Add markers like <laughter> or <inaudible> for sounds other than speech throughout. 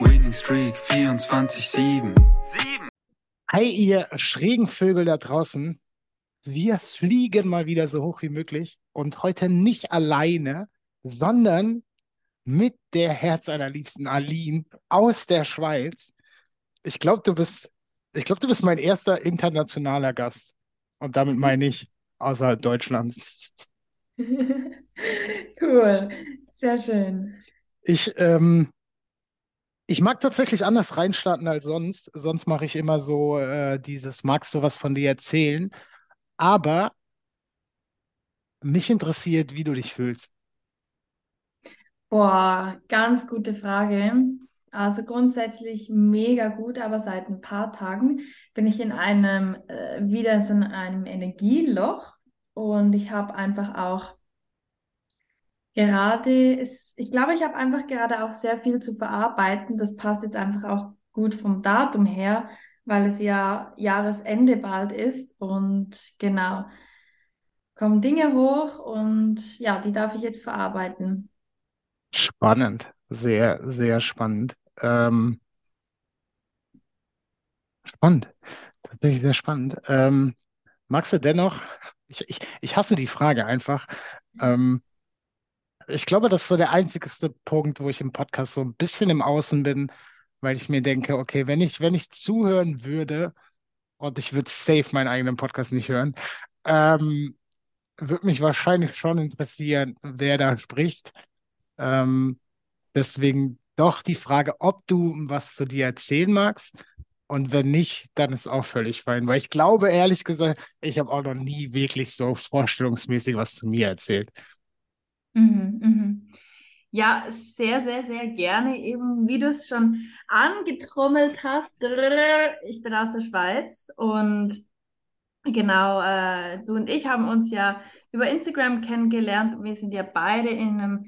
Winning Streak 24-7. Hi, ihr schrägen Vögel da draußen. Wir fliegen mal wieder so hoch wie möglich und heute nicht alleine, sondern mit der Herz einer liebsten Aline aus der Schweiz. Ich glaube, du bist, ich glaube, du bist mein erster internationaler Gast. Und damit meine ich außerhalb Deutschlands. <laughs> Cool, sehr schön. Ich, ähm, ich mag tatsächlich anders reinstarten als sonst. Sonst mache ich immer so äh, dieses, magst du was von dir erzählen? Aber mich interessiert, wie du dich fühlst. Boah, ganz gute Frage. Also grundsätzlich mega gut, aber seit ein paar Tagen bin ich in einem, äh, wieder in einem Energieloch und ich habe einfach auch gerade, ist, ich glaube, ich habe einfach gerade auch sehr viel zu verarbeiten. Das passt jetzt einfach auch gut vom Datum her, weil es ja Jahresende bald ist und genau, kommen Dinge hoch und ja, die darf ich jetzt verarbeiten. Spannend, sehr, sehr spannend. Ähm, spannend, tatsächlich sehr spannend. Ähm, magst du dennoch, <laughs> ich, ich, ich hasse die Frage einfach. Ähm, ich glaube, das ist so der einzigste Punkt, wo ich im Podcast so ein bisschen im Außen bin, weil ich mir denke, okay, wenn ich, wenn ich zuhören würde, und ich würde safe meinen eigenen Podcast nicht hören, ähm, würde mich wahrscheinlich schon interessieren, wer da spricht. Ähm, deswegen doch die Frage, ob du was zu dir erzählen magst. Und wenn nicht, dann ist auch völlig fein. Weil ich glaube, ehrlich gesagt, ich habe auch noch nie wirklich so vorstellungsmäßig was zu mir erzählt. Mhm, mhm. Ja, sehr, sehr, sehr gerne. Eben, wie du es schon angetrommelt hast. Ich bin aus der Schweiz und genau, äh, du und ich haben uns ja über Instagram kennengelernt. Wir sind ja beide in einem,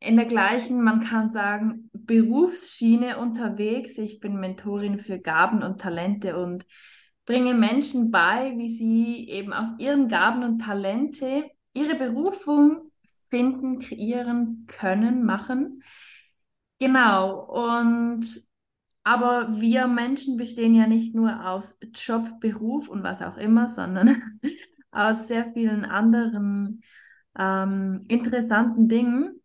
in der gleichen, man kann sagen, Berufsschiene unterwegs. Ich bin Mentorin für Gaben und Talente und bringe Menschen bei, wie sie eben aus ihren Gaben und Talente ihre Berufung finden, kreieren können, machen. Genau. Und aber wir Menschen bestehen ja nicht nur aus Job, Beruf und was auch immer, sondern <laughs> aus sehr vielen anderen ähm, interessanten Dingen.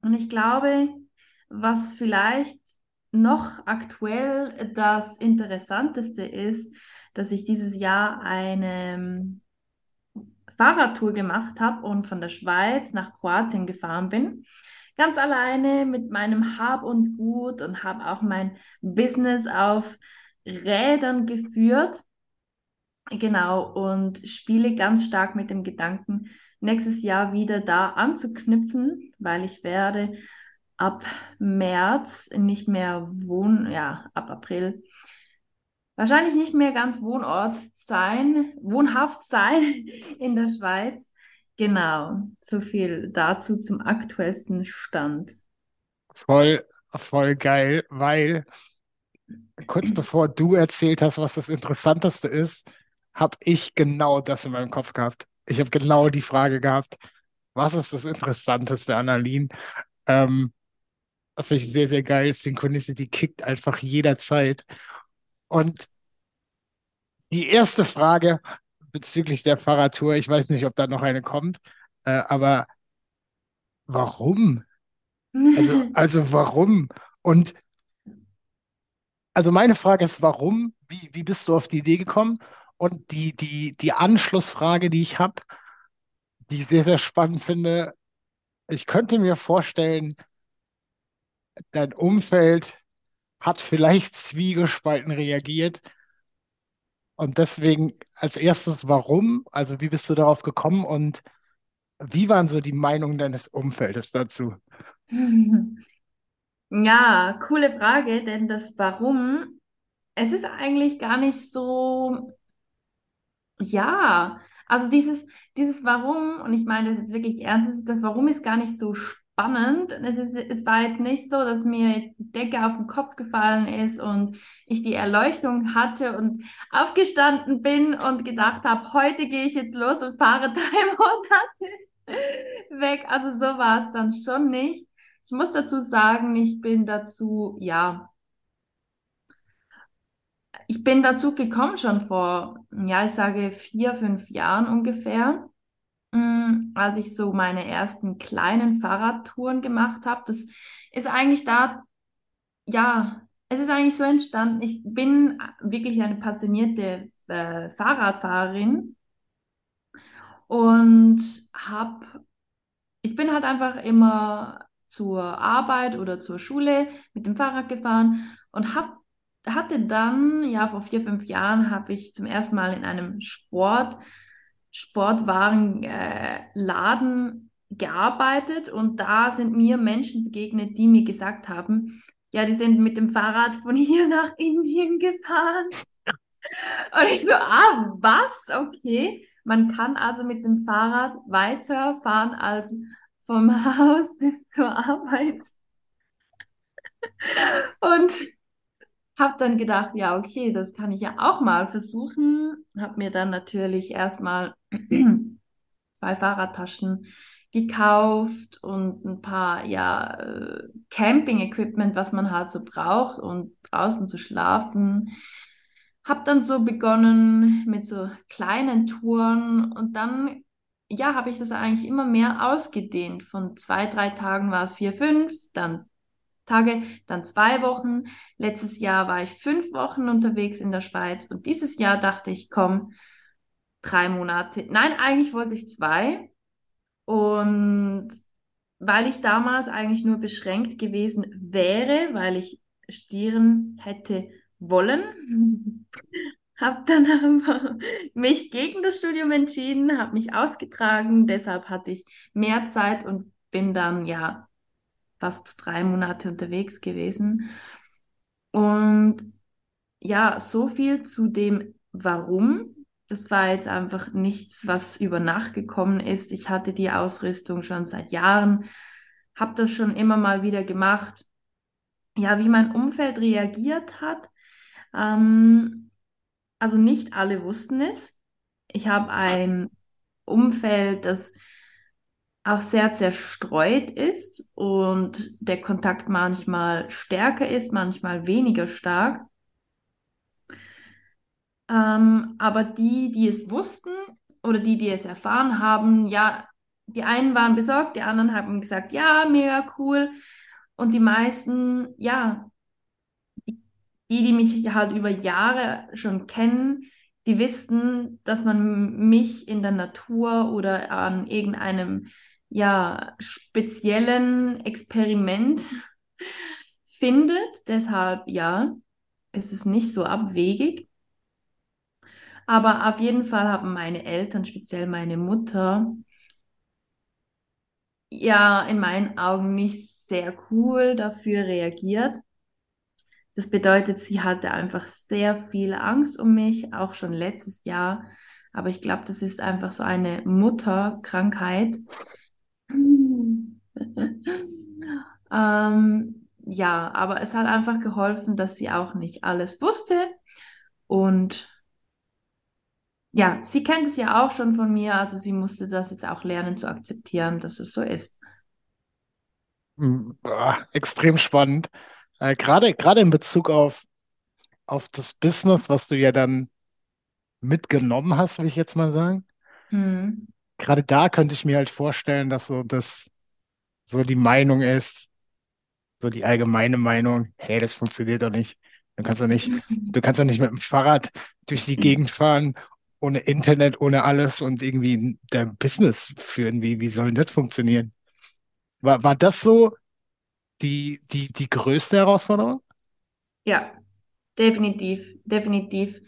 Und ich glaube, was vielleicht noch aktuell das Interessanteste ist, dass ich dieses Jahr eine Fahrradtour gemacht habe und von der Schweiz nach Kroatien gefahren bin. Ganz alleine mit meinem Hab und Gut und habe auch mein Business auf Rädern geführt. Genau, und spiele ganz stark mit dem Gedanken, nächstes Jahr wieder da anzuknüpfen, weil ich werde ab März nicht mehr wohnen, ja, ab April wahrscheinlich nicht mehr ganz Wohnort sein, wohnhaft sein <laughs> in der Schweiz. Genau, so viel dazu zum aktuellsten Stand. Voll, voll geil, weil kurz bevor du erzählt hast, was das Interessanteste ist, habe ich genau das in meinem Kopf gehabt. Ich habe genau die Frage gehabt, was ist das Interessanteste an Aline? Ähm, finde ich sehr, sehr geil. Synchronicity kickt einfach jederzeit. Und die erste Frage bezüglich der Fahrradtour, ich weiß nicht, ob da noch eine kommt, äh, aber warum? Also, <laughs> also warum? Und also meine Frage ist, warum wie, wie bist du auf die Idee gekommen? Und die, die, die Anschlussfrage, die ich habe, die ich sehr, sehr spannend finde, ich könnte mir vorstellen, dein Umfeld hat vielleicht zwiegespalten reagiert. Und deswegen als erstes, warum? Also wie bist du darauf gekommen und wie waren so die Meinungen deines Umfeldes dazu? <laughs> Ja, coole Frage, denn das Warum, es ist eigentlich gar nicht so, ja, also dieses, dieses Warum, und ich meine das jetzt wirklich ernst, das Warum ist gar nicht so spannend. Es, war jetzt nicht so, dass mir die Decke auf den Kopf gefallen ist und ich die Erleuchtung hatte und aufgestanden bin und gedacht habe, heute gehe ich jetzt los und fahre <laughs> drei Monate weg. Also so war es dann schon nicht. Ich muss dazu sagen, ich bin dazu, ja, ich bin dazu gekommen schon vor, ja, ich sage vier, fünf Jahren ungefähr, mm, als ich so meine ersten kleinen Fahrradtouren gemacht habe. Das ist eigentlich da, ja, es ist eigentlich so entstanden. Ich bin wirklich eine passionierte äh, Fahrradfahrerin und habe, ich bin halt einfach immer zur Arbeit oder zur Schule mit dem Fahrrad gefahren und hab, hatte dann, ja, vor vier, fünf Jahren habe ich zum ersten Mal in einem Sport, Sportwarenladen äh, gearbeitet und da sind mir Menschen begegnet, die mir gesagt haben, ja, die sind mit dem Fahrrad von hier <laughs> nach Indien gefahren. Und ich so, ah, was? Okay. Man kann also mit dem Fahrrad weiterfahren als vom <laughs> Haus bis zur Arbeit. Und habe dann gedacht, ja, okay, das kann ich ja auch mal versuchen. Habe mir dann natürlich erstmal <clears throat> zwei Fahrradtaschen gekauft und ein paar ja äh, Camping-Equipment, was man halt so braucht, um draußen zu schlafen. Habe dann so begonnen mit so kleinen Touren und dann ja, habe ich das eigentlich immer mehr ausgedehnt. Von zwei, drei Tagen war es vier, fünf, dann Tage, dann zwei Wochen. Letztes Jahr war ich fünf Wochen unterwegs in der Schweiz und dieses Jahr dachte ich, komm, drei Monate. Nein, eigentlich wollte ich zwei. Und weil ich damals eigentlich nur beschränkt gewesen wäre, weil ich studieren hätte wollen, <laughs> habe dann aber mich gegen das Studium entschieden, habe mich ausgetragen, deshalb hatte ich mehr Zeit und bin dann ja fast drei Monate unterwegs gewesen. Und ja, so viel zu dem Warum. Das war jetzt einfach nichts, was über Nacht gekommen ist. Ich hatte die Ausrüstung schon seit Jahren, habe das schon immer mal wieder gemacht. Ja, wie mein Umfeld reagiert hat. Ähm, also nicht alle wussten es. Ich habe ein Umfeld, das auch sehr zerstreut ist und der Kontakt manchmal stärker ist, manchmal weniger stark. Ähm, aber die, die es wussten oder die, die es erfahren haben, ja, die einen waren besorgt, die anderen haben gesagt, ja, mega cool. Und die meisten, ja, die, die mich halt über Jahre schon kennen, die wissen, dass man mich in der Natur oder an irgendeinem ja, speziellen Experiment <laughs> findet. Deshalb ja, ist es nicht so abwegig. Aber auf jeden Fall haben meine Eltern, speziell meine Mutter, ja, in meinen Augen nicht sehr cool dafür reagiert. Das bedeutet, sie hatte einfach sehr viel Angst um mich, auch schon letztes Jahr. Aber ich glaube, das ist einfach so eine Mutterkrankheit. <laughs> ähm, ja, aber es hat einfach geholfen, dass sie auch nicht alles wusste. Und ja, sie kennt es ja auch schon von mir, also sie musste das jetzt auch lernen zu akzeptieren, dass es so ist. Hm, boah, extrem spannend. Äh, gerade, gerade in Bezug auf, auf das Business, was du ja dann mitgenommen hast, will ich jetzt mal sagen. Mhm. Gerade da könnte ich mir halt vorstellen, dass so das so die Meinung ist, so die allgemeine Meinung, hey, das funktioniert doch nicht. Du kannst doch nicht, du kannst doch nicht mit dem Fahrrad durch die Gegend fahren, ohne Internet, ohne alles und irgendwie dein Business führen. Wie, wie soll denn das funktionieren? War, war das so die, die, die größte Herausforderung? Ja, definitiv, definitiv.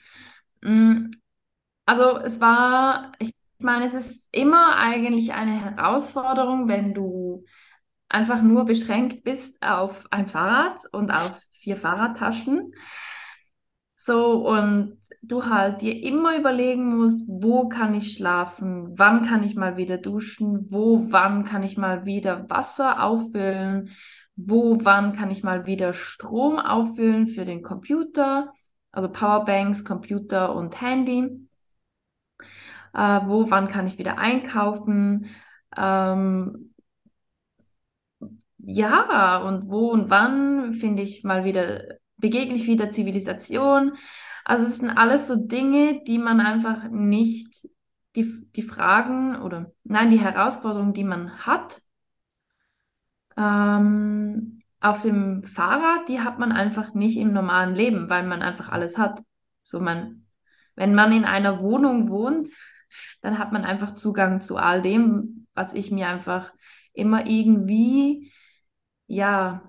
Mm, Also es war, ich meine, es ist immer eigentlich eine Herausforderung, wenn du einfach nur beschränkt bist auf ein Fahrrad und auf vier Fahrradtaschen. So, und du halt dir immer überlegen musst, wo kann ich schlafen, wann kann ich mal wieder duschen, wo, wann kann ich mal wieder Wasser auffüllen, wo, wann kann ich mal wieder Strom auffüllen für den Computer, also Powerbanks, Computer und Handy. Äh, wo, wann kann ich wieder einkaufen? Ähm, ja, und wo und wann finde ich mal wieder, begegne ich wieder Zivilisation? Also es sind alles so Dinge, die man einfach nicht, die, die Fragen oder nein, die Herausforderungen, die man hat, ähm, auf dem Fahrrad, die hat man einfach nicht im normalen Leben, weil man einfach alles hat. So man, wenn man in einer Wohnung wohnt, dann hat man einfach Zugang zu all dem, was ich mir einfach immer irgendwie, ja,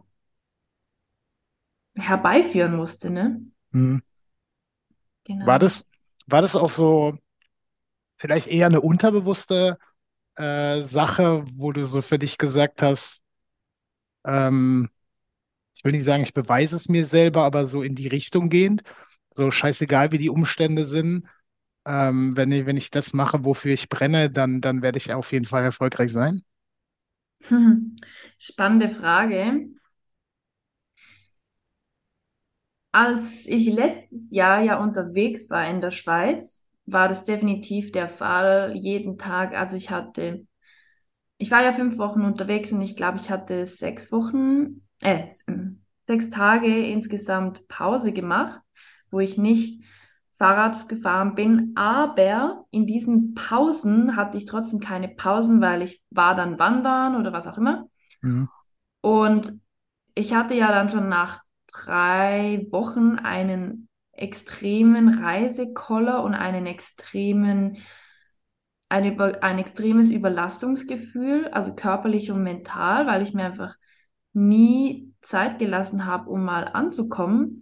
herbeiführen musste, ne? Hm. Genau. War das, war das auch so vielleicht eher eine unterbewusste äh, Sache, wo du so für dich gesagt hast, ähm, ich will nicht sagen, ich beweise es mir selber, aber so in die Richtung gehend, so scheißegal, wie die Umstände sind, ähm, wenn ich, wenn ich das mache, wofür ich brenne, dann, dann werde ich auf jeden Fall erfolgreich sein? <laughs> Spannende Frage. Als ich letztes Jahr ja unterwegs war in der Schweiz, war das definitiv der Fall. Jeden Tag, also ich hatte, ich war ja fünf Wochen unterwegs und ich glaube, ich hatte sechs Wochen, äh, sechs Tage insgesamt Pause gemacht, wo ich nicht Fahrrad gefahren bin. Aber in diesen Pausen hatte ich trotzdem keine Pausen, weil ich war dann wandern oder was auch immer. Mhm. Und ich hatte ja dann schon nach drei Wochen einen extremen Reisekoller und einen extremen, ein, über, ein extremes Überlastungsgefühl, also körperlich und mental, weil ich mir einfach nie Zeit gelassen habe, um mal anzukommen.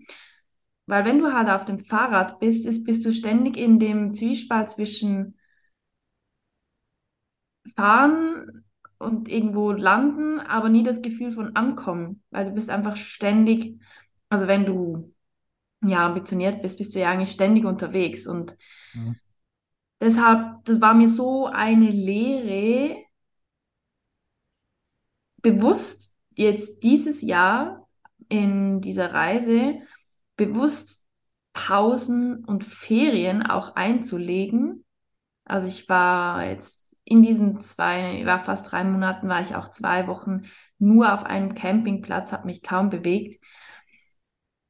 Weil wenn du halt auf dem Fahrrad bist, ist, bist du ständig in dem Zwiespalt zwischen Fahren und irgendwo landen, aber nie das Gefühl von Ankommen, weil du bist einfach ständig, also wenn du ja ambitioniert bist, bist du ja eigentlich ständig unterwegs und Mhm. deshalb, das war mir so eine Lehre, bewusst jetzt dieses Jahr in dieser Reise bewusst Pausen und Ferien auch einzulegen. Also ich war jetzt in diesen zwei, war fast drei Monaten, war ich auch zwei Wochen nur auf einem Campingplatz, habe mich kaum bewegt.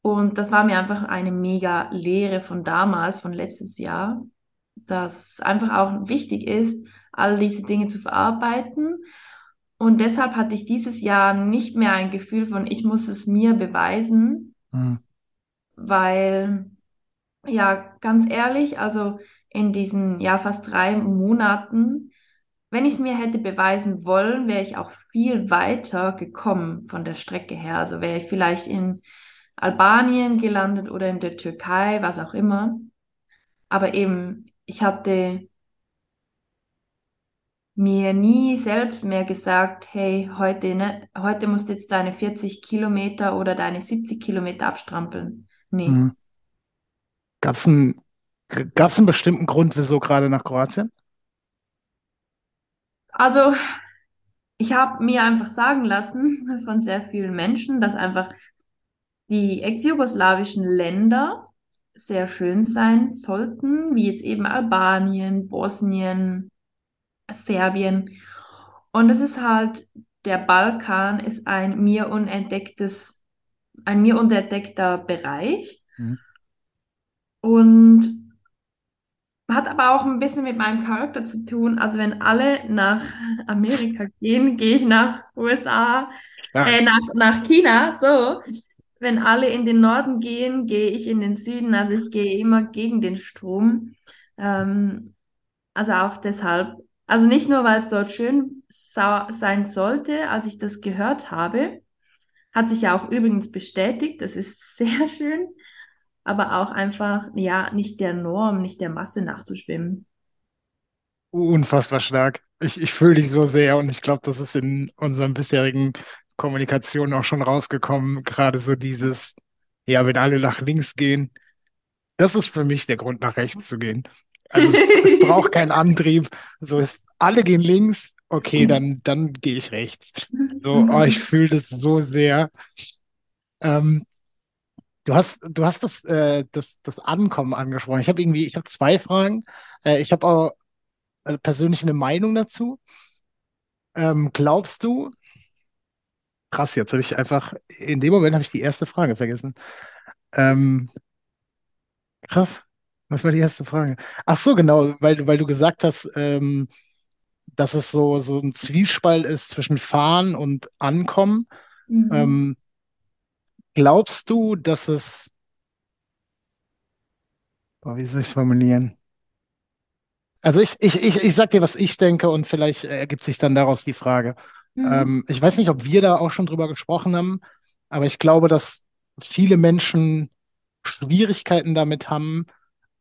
Und das war mir einfach eine mega Lehre von damals, von letztes Jahr, dass einfach auch wichtig ist, all diese Dinge zu verarbeiten. Und deshalb hatte ich dieses Jahr nicht mehr ein Gefühl von, ich muss es mir beweisen, Mhm. Weil, ja, ganz ehrlich, also in diesen, ja, fast drei Monaten, wenn ich es mir hätte beweisen wollen, wäre ich auch viel weiter gekommen von der Strecke her. Also wäre ich vielleicht in Albanien gelandet oder in der Türkei, was auch immer. Aber eben, ich hatte mir nie selbst mehr gesagt, hey, heute, ne, heute musst du jetzt deine 40 Kilometer oder deine 70 Kilometer abstrampeln. Nee. Mhm. Gab es einen, gab's einen bestimmten Grund, wieso gerade nach Kroatien? Also, ich habe mir einfach sagen lassen <laughs> von sehr vielen Menschen, dass einfach die ex-jugoslawischen Länder sehr schön sein sollten, wie jetzt eben Albanien, Bosnien, Serbien. Und es ist halt, der Balkan ist ein mir unentdecktes, ein mir unentdeckter Bereich Mhm. und hat aber auch ein bisschen mit meinem Charakter zu tun. Also wenn alle nach Amerika <laughs> gehen, gehe ich nach USA, Ja. äh, nach, nach China, so. wenn alle in den Norden gehen, gehe ich in den Süden. Also ich gehe immer gegen den Strom. Ähm, also auch deshalb. Also nicht nur, weil es dort schön sein sollte, als ich das gehört habe, hat sich ja auch übrigens bestätigt, das ist <laughs> sehr schön, aber auch einfach, ja, nicht der Norm, nicht der Masse nachzuschwimmen. Unfassbar stark. Ich, ich fühle dich so sehr und ich glaube, das ist in unseren bisherigen Kommunikationen auch schon rausgekommen. Gerade so dieses, ja, wenn alle nach links gehen, das ist für mich der Grund, nach rechts zu gehen. Also es, es braucht keinen Antrieb. So ist, alle gehen links, okay, dann, dann gehe ich rechts. <laughs> So, oh, ich fühle das so sehr. Ähm, du hast, du hast das, äh, das, das Ankommen angesprochen. Ich habe irgendwie, ich habe zwei Fragen. Äh, ich habe auch äh, persönlich eine Meinung dazu. Ähm, glaubst du, krass, jetzt habe ich einfach, in dem Moment habe ich die erste Frage vergessen. Ähm, krass. Was war die erste Frage? Ach so, genau, weil, weil du gesagt hast, ähm, dass es so, so ein Zwiespalt ist zwischen Fahren und Ankommen. Mhm. Ähm, glaubst du, dass es, boah, wie soll ich es formulieren? Also ich, ich, ich, ich sag dir, was ich denke und vielleicht ergibt sich dann daraus die Frage. Mhm. Ähm, ich weiß nicht, ob wir da auch schon drüber gesprochen haben, aber ich glaube, dass viele Menschen Schwierigkeiten damit haben,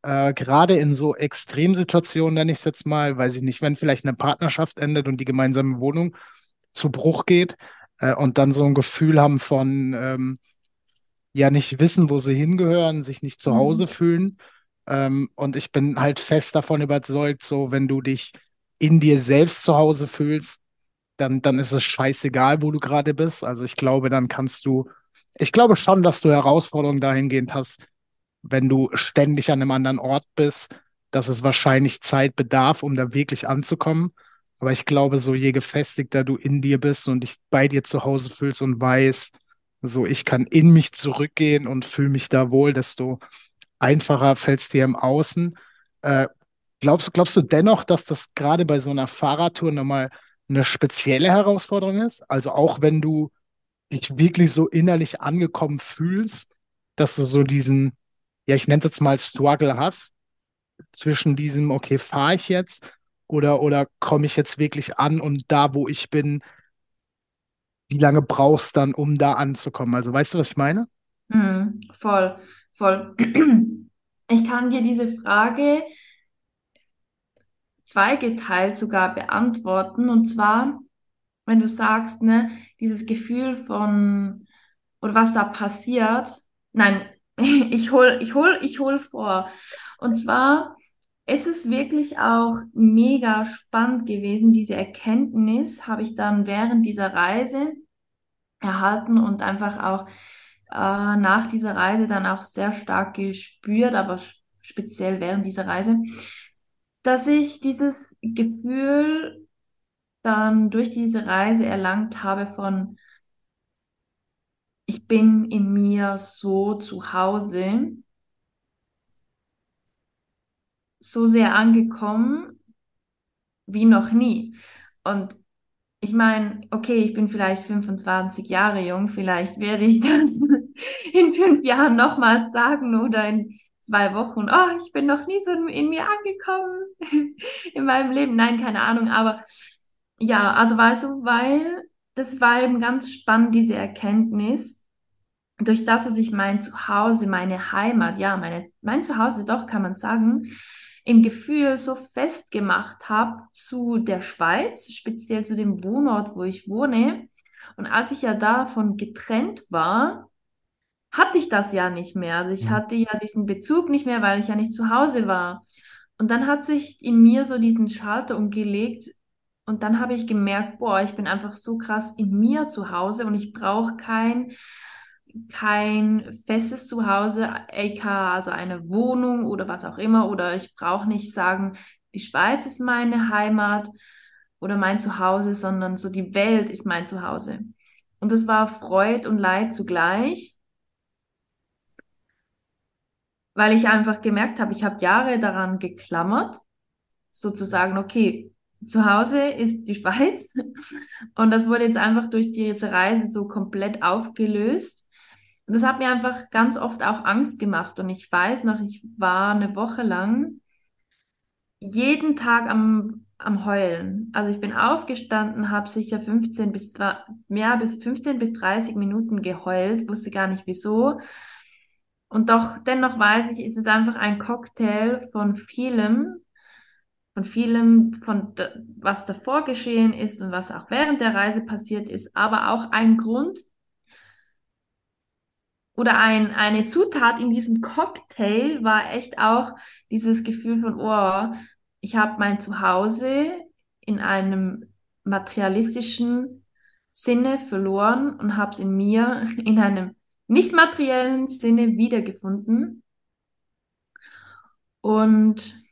äh, gerade in so Extremsituationen, nenne ich es jetzt mal, weiß ich nicht, wenn vielleicht eine Partnerschaft endet und die gemeinsame Wohnung zu Bruch geht äh, und dann so ein Gefühl haben von, ähm, ja, nicht wissen, wo sie hingehören, sich nicht zu Hause Mhm. fühlen. Ähm, und ich bin halt fest davon überzeugt, so, wenn du dich in dir selbst zu Hause fühlst, dann, dann ist es scheißegal, wo du gerade bist. Also ich glaube, dann kannst du, ich glaube schon, dass du Herausforderungen dahingehend hast, wenn du ständig an einem anderen Ort bist, dass es wahrscheinlich Zeit bedarf, um da wirklich anzukommen. Aber ich glaube, so je gefestigter du in dir bist und dich bei dir zu Hause fühlst und weißt, so ich kann in mich zurückgehen und fühle mich da wohl, desto einfacher fällt es dir im Außen. Äh, glaubst, glaubst du dennoch, dass das gerade bei so einer Fahrradtour nochmal eine spezielle Herausforderung ist? Also auch wenn du dich wirklich so innerlich angekommen fühlst, dass du so diesen, ja, ich nenne es jetzt mal Struggle hast, zwischen diesem, okay, fahre ich jetzt oder, oder komme ich jetzt wirklich an und da, wo ich bin, wie lange brauchst du dann, um da anzukommen? Also weißt du, was ich meine? Mhm. Voll, voll. <clears throat> Ich kann dir diese Frage zweigeteilt sogar beantworten. Und zwar, wenn du sagst, ne, dieses Gefühl von, oder was da passiert, nein, <laughs> ich hol, ich hol, ich hol vor. Und zwar ist es wirklich auch mega spannend gewesen. Diese Erkenntnis habe ich dann während dieser Reise erhalten und einfach auch äh, nach dieser Reise dann auch sehr stark gespürt, aber speziell während dieser Reise, dass ich dieses Gefühl dann durch diese Reise erlangt habe von, ich bin in mir so zu Hause, so sehr angekommen wie noch nie. Und ich meine, okay, ich bin vielleicht 25 Jahre jung, vielleicht werde ich das <laughs> in fünf Jahren nochmals sagen oder in zwei Wochen, oh, ich bin noch nie so in mir angekommen <laughs> in meinem Leben. Nein, keine Ahnung, aber ja, also weißt du, weil das war eben ganz spannend, diese Erkenntnis, durch das, dass ich mein Zuhause, meine Heimat, ja, meine, mein Zuhause doch, kann man sagen, im Gefühl so festgemacht habe zu der Schweiz, speziell zu dem Wohnort, wo ich wohne. Und als ich ja davon getrennt war, hatte ich das ja nicht mehr. Also ich Mhm. hatte ja diesen Bezug nicht mehr, weil ich ja nicht zu Hause war. Und dann hat sich in mir so diesen Schalter umgelegt und dann habe ich gemerkt, boah, ich bin einfach so krass in mir zu Hause und ich brauche kein, kein festes Zuhause, aka also eine Wohnung oder was auch immer. Oder ich brauche nicht sagen, die Schweiz ist meine Heimat oder mein Zuhause, sondern so die Welt ist mein Zuhause. Und das war Freud und Leid zugleich weil ich einfach gemerkt habe, ich habe Jahre daran geklammert, sozusagen, okay, zu Hause ist die Schweiz und das wurde jetzt einfach durch diese Reise so komplett aufgelöst. das hat mir einfach ganz oft auch Angst gemacht. Und ich weiß noch, ich war eine Woche lang jeden Tag am, am Heulen. Also ich bin aufgestanden, habe sicher 15 bis, mehr bis 15 bis 30 Minuten geheult, wusste gar nicht wieso. Und doch, dennoch weiß ich, ist es einfach ein Cocktail von vielem, von vielem, von was davor geschehen ist und was auch während der Reise passiert ist, aber auch ein Grund oder ein, eine Zutat in diesem Cocktail war echt auch dieses Gefühl von, oh, ich habe mein Zuhause in einem materialistischen Sinne verloren und habe es in mir <laughs> in einem nicht materiellen Sinne wiedergefunden. Und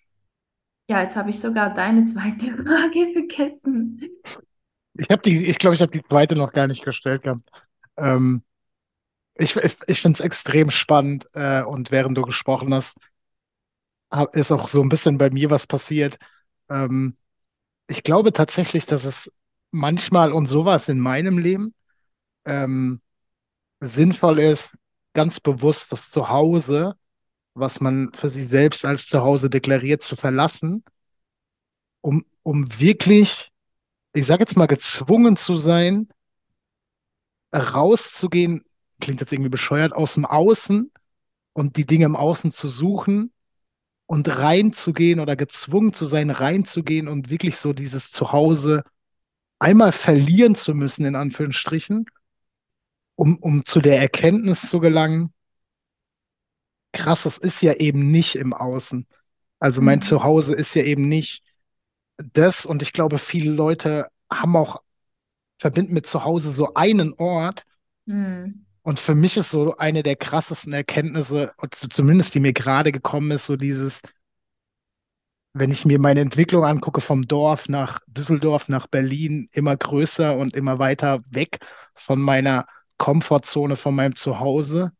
ja, jetzt habe ich sogar deine zweite <laughs> Frage vergessen. Ich habe die, ich glaube, ich habe die zweite noch gar nicht gestellt gehabt. Ähm, ich ich, ich finde es extrem spannend äh, und während du gesprochen hast, hab, ist auch so ein bisschen bei mir was passiert. Ähm, ich glaube tatsächlich, dass es manchmal, und so war es in meinem Leben, ähm, sinnvoll ist, ganz bewusst das Zuhause, was man für sich selbst als Zuhause deklariert, zu verlassen, um, um wirklich, ich sage jetzt mal, gezwungen zu sein, rauszugehen, klingt jetzt irgendwie bescheuert, aus dem Außen und die Dinge im Außen zu suchen und reinzugehen oder gezwungen zu sein, reinzugehen und wirklich so dieses Zuhause einmal verlieren zu müssen, in Anführungsstrichen, um, um zu der Erkenntnis zu gelangen, krass, das ist ja eben nicht im Außen. Also mein mhm. Zuhause ist ja eben nicht das und ich glaube, viele Leute haben auch, verbinden mit Zuhause so einen Ort. Mhm. Und für mich ist so eine der krassesten Erkenntnisse, zumindest die mir gerade gekommen ist, so dieses, wenn ich mir meine Entwicklung angucke vom Dorf nach Düsseldorf, nach Berlin, immer größer und immer weiter weg von meiner Komfortzone, von meinem Zuhause.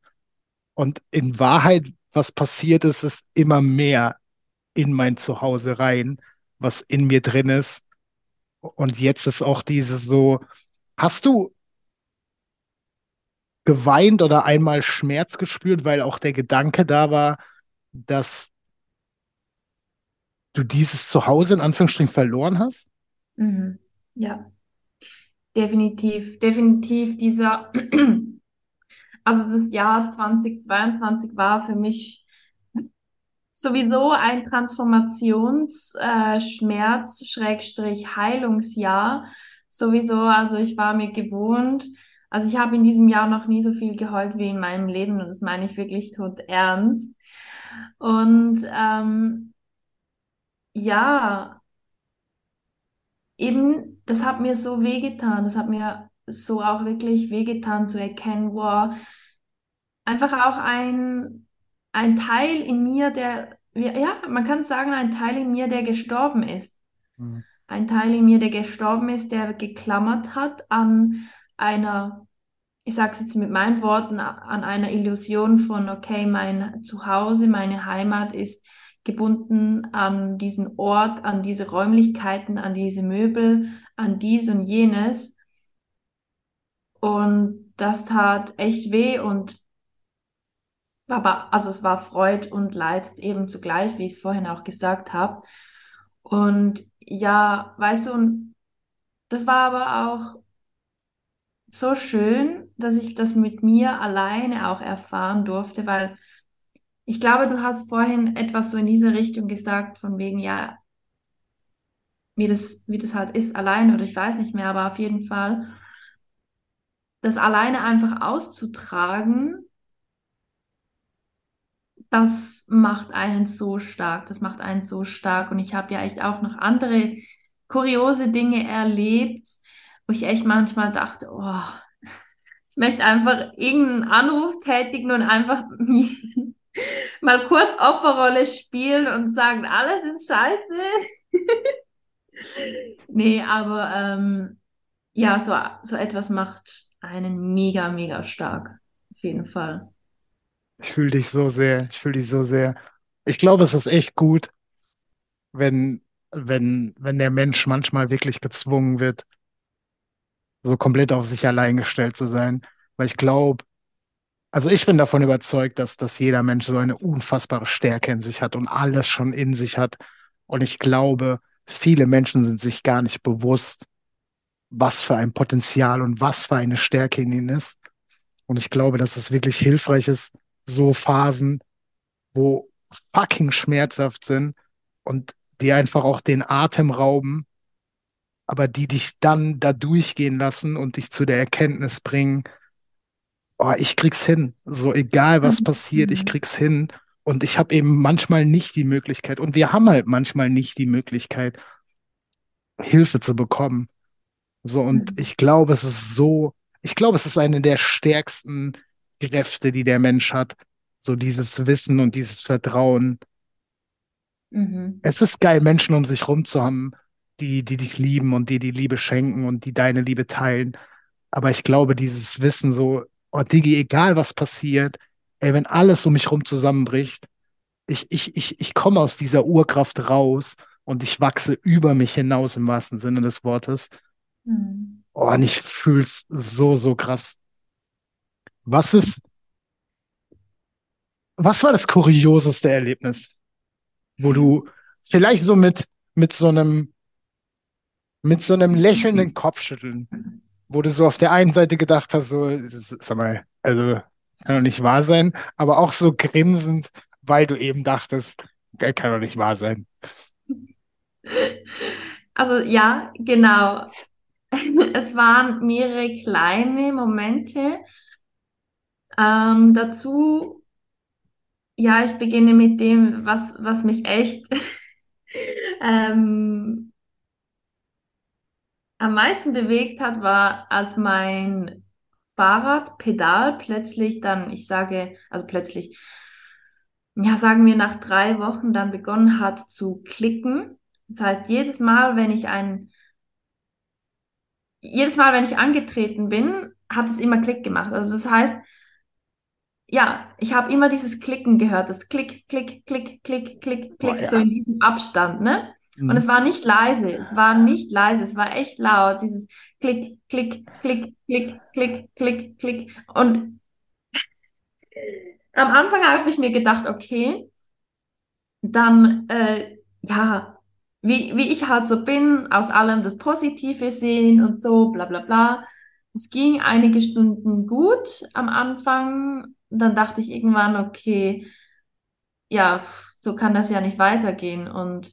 Und in Wahrheit, was passiert ist, ist immer mehr in mein Zuhause rein, was in mir drin ist. Und jetzt ist auch dieses so, hast du geweint oder einmal Schmerz gespürt, weil auch der Gedanke da war, dass du dieses Zuhause in Anführungsstrichen verloren hast? Mhm. Ja, definitiv, definitiv dieser, also das Jahr 2022 war für mich sowieso ein Transformationsschmerz, äh, Schrägstrich Heilungsjahr. Sowieso, also ich war mir gewohnt, also ich habe in diesem Jahr noch nie so viel geheult wie in meinem Leben und das meine ich wirklich tot ernst. Und ähm, ja, eben, das hat mir so wehgetan, das hat mir so auch wirklich wehgetan zu erkennen, wow, einfach auch ein, ein Teil in mir, der, ja, man kann sagen, ein Teil in mir, der gestorben ist. Mhm. Ein Teil in mir, der gestorben ist, der geklammert hat an einer, ich sage es jetzt mit meinen Worten, an einer Illusion von, okay, mein Zuhause, meine Heimat ist gebunden an diesen Ort, an diese Räumlichkeiten, an diese Möbel, an dies und jenes. Und das tat echt weh und aber also es war Freud und Leid eben zugleich, wie ich es vorhin auch gesagt habe. Und ja, weißt du, das war aber auch so schön, dass ich das mit mir alleine auch erfahren durfte, weil ich glaube, du hast vorhin etwas so in diese Richtung gesagt, von wegen, ja, wie das, wie das halt ist, alleine oder ich weiß nicht mehr, aber auf jeden Fall, das alleine einfach auszutragen, das macht einen so stark, das macht einen so stark. Und ich habe ja echt auch noch andere kuriose Dinge erlebt, wo ich echt manchmal dachte, oh, ich möchte einfach irgendeinen Anruf tätigen und einfach <laughs> mal kurz Opferrolle spielen und sagen, alles ist scheiße. <laughs> nee, aber ähm, ja, so, so etwas macht einen mega, mega stark. Auf jeden Fall. Ich fühle dich so sehr. Ich fühle dich so sehr. Ich glaube, es ist echt gut, wenn, wenn, wenn der Mensch manchmal wirklich gezwungen wird, so komplett auf sich allein gestellt zu sein. Weil ich glaube, Also ich bin davon überzeugt, dass, dass jeder Mensch so eine unfassbare Stärke in sich hat und alles schon in sich hat. Und ich glaube, viele Menschen sind sich gar nicht bewusst, was für ein Potenzial und was für eine Stärke in ihnen ist. Und ich glaube, dass es wirklich hilfreich ist, so Phasen, wo fucking schmerzhaft sind und die einfach auch den Atem rauben, aber die dich dann da durchgehen lassen und dich zu der Erkenntnis bringen, oh, ich krieg's hin. So egal was passiert, ich Mhm. krieg's hin. Und ich habe eben manchmal nicht die Möglichkeit, und wir haben halt manchmal nicht die Möglichkeit, Hilfe zu bekommen. So, und Mhm. ich glaube, es ist so, ich glaube, es ist eine der stärksten Kräfte, die der Mensch hat. So dieses Wissen und dieses Vertrauen. Mhm. Es ist geil, Menschen um sich rum zu haben, die, die dich lieben und die die Liebe schenken und die deine Liebe teilen. Aber ich glaube, dieses Wissen so, oh Digi, egal was passiert, ey, wenn alles um mich rum zusammenbricht, ich, ich, ich, ich komme aus dieser Urkraft raus und ich wachse über mich hinaus im wahrsten Sinne des Wortes. Mhm. Oh, und ich fühl's so, so krass. Was ist, was war das kurioseste Erlebnis, wo du vielleicht so mit, mit so einem, mit so einem lächelnden Kopfschütteln, wo du so auf der einen Seite gedacht hast, so, sag mal, also kann doch nicht wahr sein, aber auch so grinsend, weil du eben dachtest, äh, kann doch nicht wahr sein. Also ja, genau. <laughs> Es waren mehrere kleine Momente. Ähm, dazu, ja, ich beginne mit dem, was, was mich echt <laughs> ähm, am meisten bewegt hat, war, als mein Fahrradpedal plötzlich dann, ich sage, also plötzlich, ja, sagen wir nach drei Wochen dann begonnen hat zu klicken. Das heißt, jedes Mal, wenn ich ein, jedes Mal, wenn ich angetreten bin, hat es immer Klick gemacht. Also das heißt, ja, ich habe immer dieses Klicken gehört, das Klick, Klick, Klick, Klick, Klick, Klick, ja. so in diesem Abstand, ne? Und Mhm. es war nicht leise, es war nicht leise, es war echt laut, dieses Klick, Klick, Klick, Klick, Klick, Klick, Klick. Und am Anfang habe ich mir gedacht, okay, dann, äh, ja, wie, wie ich halt so bin, aus allem das Positive sehen und so, bla bla bla. Es ging einige Stunden gut am Anfang. Dann dachte ich irgendwann, okay, ja, so kann das ja nicht weitergehen. Und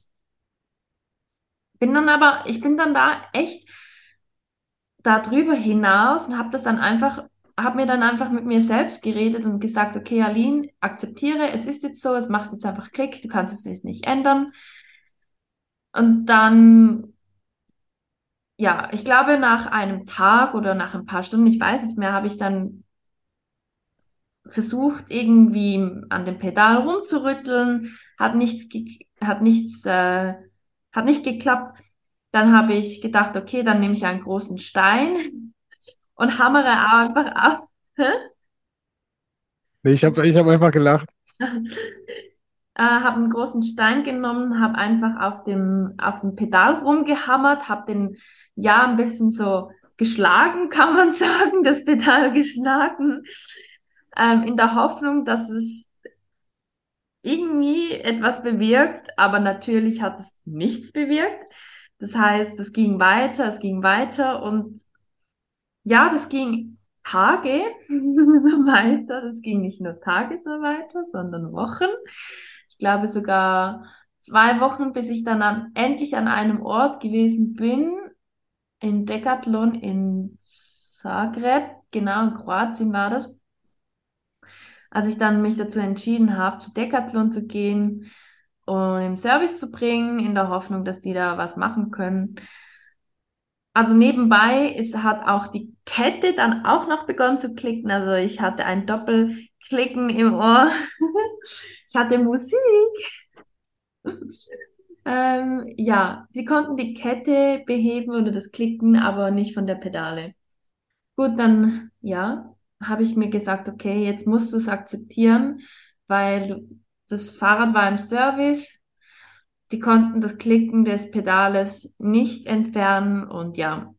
bin dann aber, ich bin dann da echt darüber hinaus und habe das dann einfach, habe mir dann einfach mit mir selbst geredet und gesagt, okay, Aline, akzeptiere, es ist jetzt so, es macht jetzt einfach Klick, du kannst es jetzt nicht ändern. Und dann, ja, ich glaube, nach einem Tag oder nach ein paar Stunden, ich weiß nicht mehr, habe ich dann versucht, irgendwie an dem Pedal rumzurütteln, hat nichts, hat nichts, äh, hat nicht geklappt. Dann habe ich gedacht, okay, dann nehme ich einen großen Stein <laughs> und hammere einfach auf. Hä? Nee, Ich habe ich hab einfach gelacht. <laughs> Äh, habe einen großen Stein genommen, habe einfach auf dem, auf dem Pedal rumgehammert, habe den ja ein bisschen so geschlagen, <laughs> kann man sagen, das Pedal geschlagen, ähm, in der Hoffnung, dass es irgendwie etwas bewirkt, aber natürlich hat es nichts bewirkt. Das heißt, es ging weiter, es ging weiter und ja, das ging Tage <laughs> so weiter. Das ging nicht nur Tage so weiter, sondern Wochen. Glaube sogar zwei Wochen, bis ich dann an, endlich an einem Ort gewesen bin, in Decathlon in Zagreb, genau in Kroatien war das. Als ich dann mich dazu entschieden habe, zu Decathlon zu gehen und im Service zu bringen, in der Hoffnung, dass die da was machen können. Also nebenbei ist, hat auch die Kette dann auch noch begonnen zu klicken. Also ich hatte ein Doppelklicken im Ohr. <laughs> Ich hatte Musik. <laughs> Ähm, ja, sie konnten die Kette beheben oder das Klicken, aber nicht von der Pedale. Gut, dann ja, habe ich mir gesagt, okay, jetzt musst du es akzeptieren, weil das Fahrrad war im Service. Die konnten das Klicken des Pedales nicht entfernen und ja,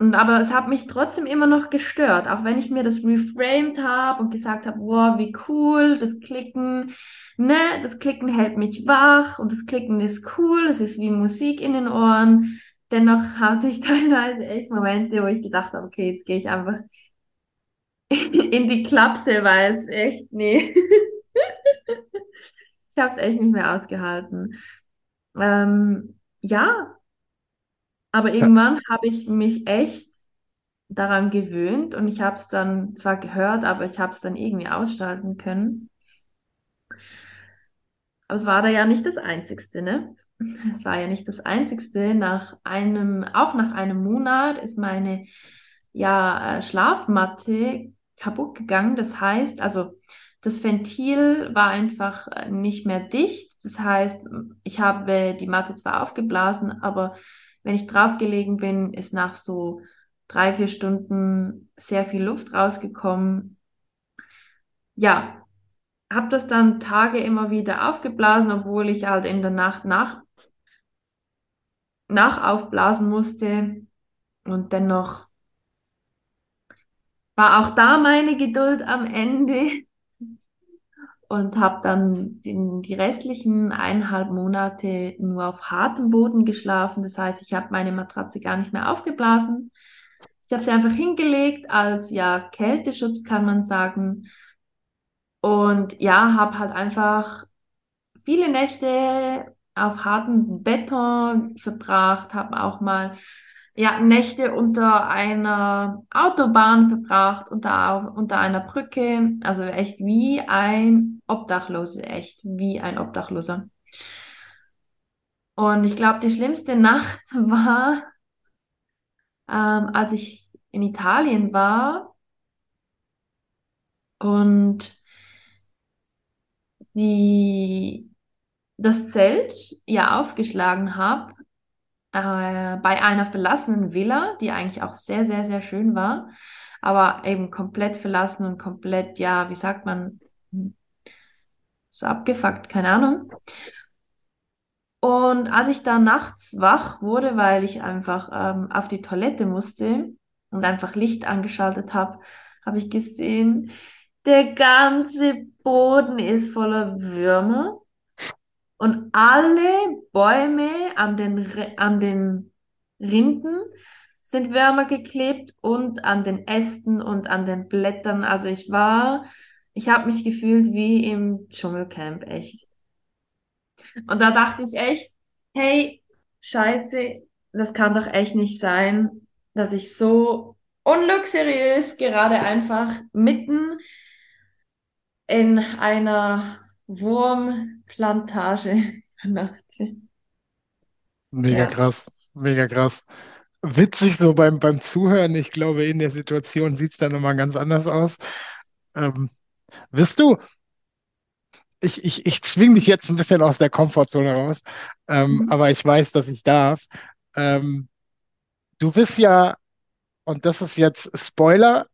Und aber es hat mich trotzdem immer noch gestört, auch wenn ich mir das reframed habe und gesagt habe, wow, wie cool, das Klicken, ne, das Klicken hält mich wach und das Klicken ist cool, es ist wie Musik in den Ohren. Dennoch hatte ich <laughs> teilweise echt Momente, wo ich gedacht habe, okay, jetzt gehe ich einfach <laughs> in die Klapse, weil es echt, nee. <laughs> ich habe es echt nicht mehr ausgehalten. Ähm, ja, aber irgendwann habe ich mich echt daran gewöhnt und ich habe es dann zwar gehört, aber ich habe es dann irgendwie ausschalten können. Aber es war da ja nicht das Einzigste, ne? <laughs> Es war ja nicht das Einzigste. Nach einem, auch nach einem Monat ist meine ja, äh, Schlafmatte kaputt gegangen. Das heißt, also das Ventil war einfach äh, nicht mehr dicht. Das heißt, ich habe die Matte zwar aufgeblasen, aber wenn ich draufgelegen bin, ist nach so drei, vier Stunden sehr viel Luft rausgekommen. Ja, habe das dann Tage immer wieder aufgeblasen, obwohl ich halt in der Nacht nach, nach aufblasen musste. Und dennoch war auch da meine Geduld am Ende und habe dann den, die restlichen eineinhalb Monate nur auf hartem Boden geschlafen. Das heißt, ich habe meine Matratze gar nicht mehr aufgeblasen. Ich habe sie einfach hingelegt als ja Kälteschutz, kann man sagen. Und ja, habe halt einfach viele Nächte auf hartem Beton verbracht, habe auch mal ja, Nächte unter einer Autobahn verbracht, unter, unter einer Brücke, also echt wie ein Obdachloser, echt wie ein Obdachloser. Und ich glaube, die schlimmste <laughs> Nacht war, ähm, als ich in Italien war und die, das Zelt ja aufgeschlagen habe äh, bei einer verlassenen Villa, die eigentlich auch sehr, sehr, sehr schön war, aber eben komplett verlassen und komplett, ja, wie sagt man, so abgefuckt, keine Ahnung. Und als ich da nachts wach wurde, weil ich einfach ähm, auf die Toilette musste und einfach Licht angeschaltet habe, habe ich gesehen, der ganze Boden ist voller Würmer. Und alle Bäume an den, an den Rinden sind Würmer geklebt und an den Ästen und an den Blättern. Also ich war, ich habe mich gefühlt wie im Dschungelcamp, echt. Und da dachte ich echt, hey, scheiße, das kann doch echt nicht sein, dass ich so unluxuriös gerade einfach mitten in einer Wurmplantage <laughs> übernachte. Mega Ja. krass, mega krass. Witzig so beim, beim Zuhören. Ich glaube, in der Situation sieht es dann nochmal ganz anders aus. Ähm, wirst du, ich, ich, ich zwing dich jetzt ein bisschen aus der Komfortzone raus, ähm, Mhm. aber ich weiß, dass ich darf. Ähm, du bist ja, und das ist jetzt Spoiler,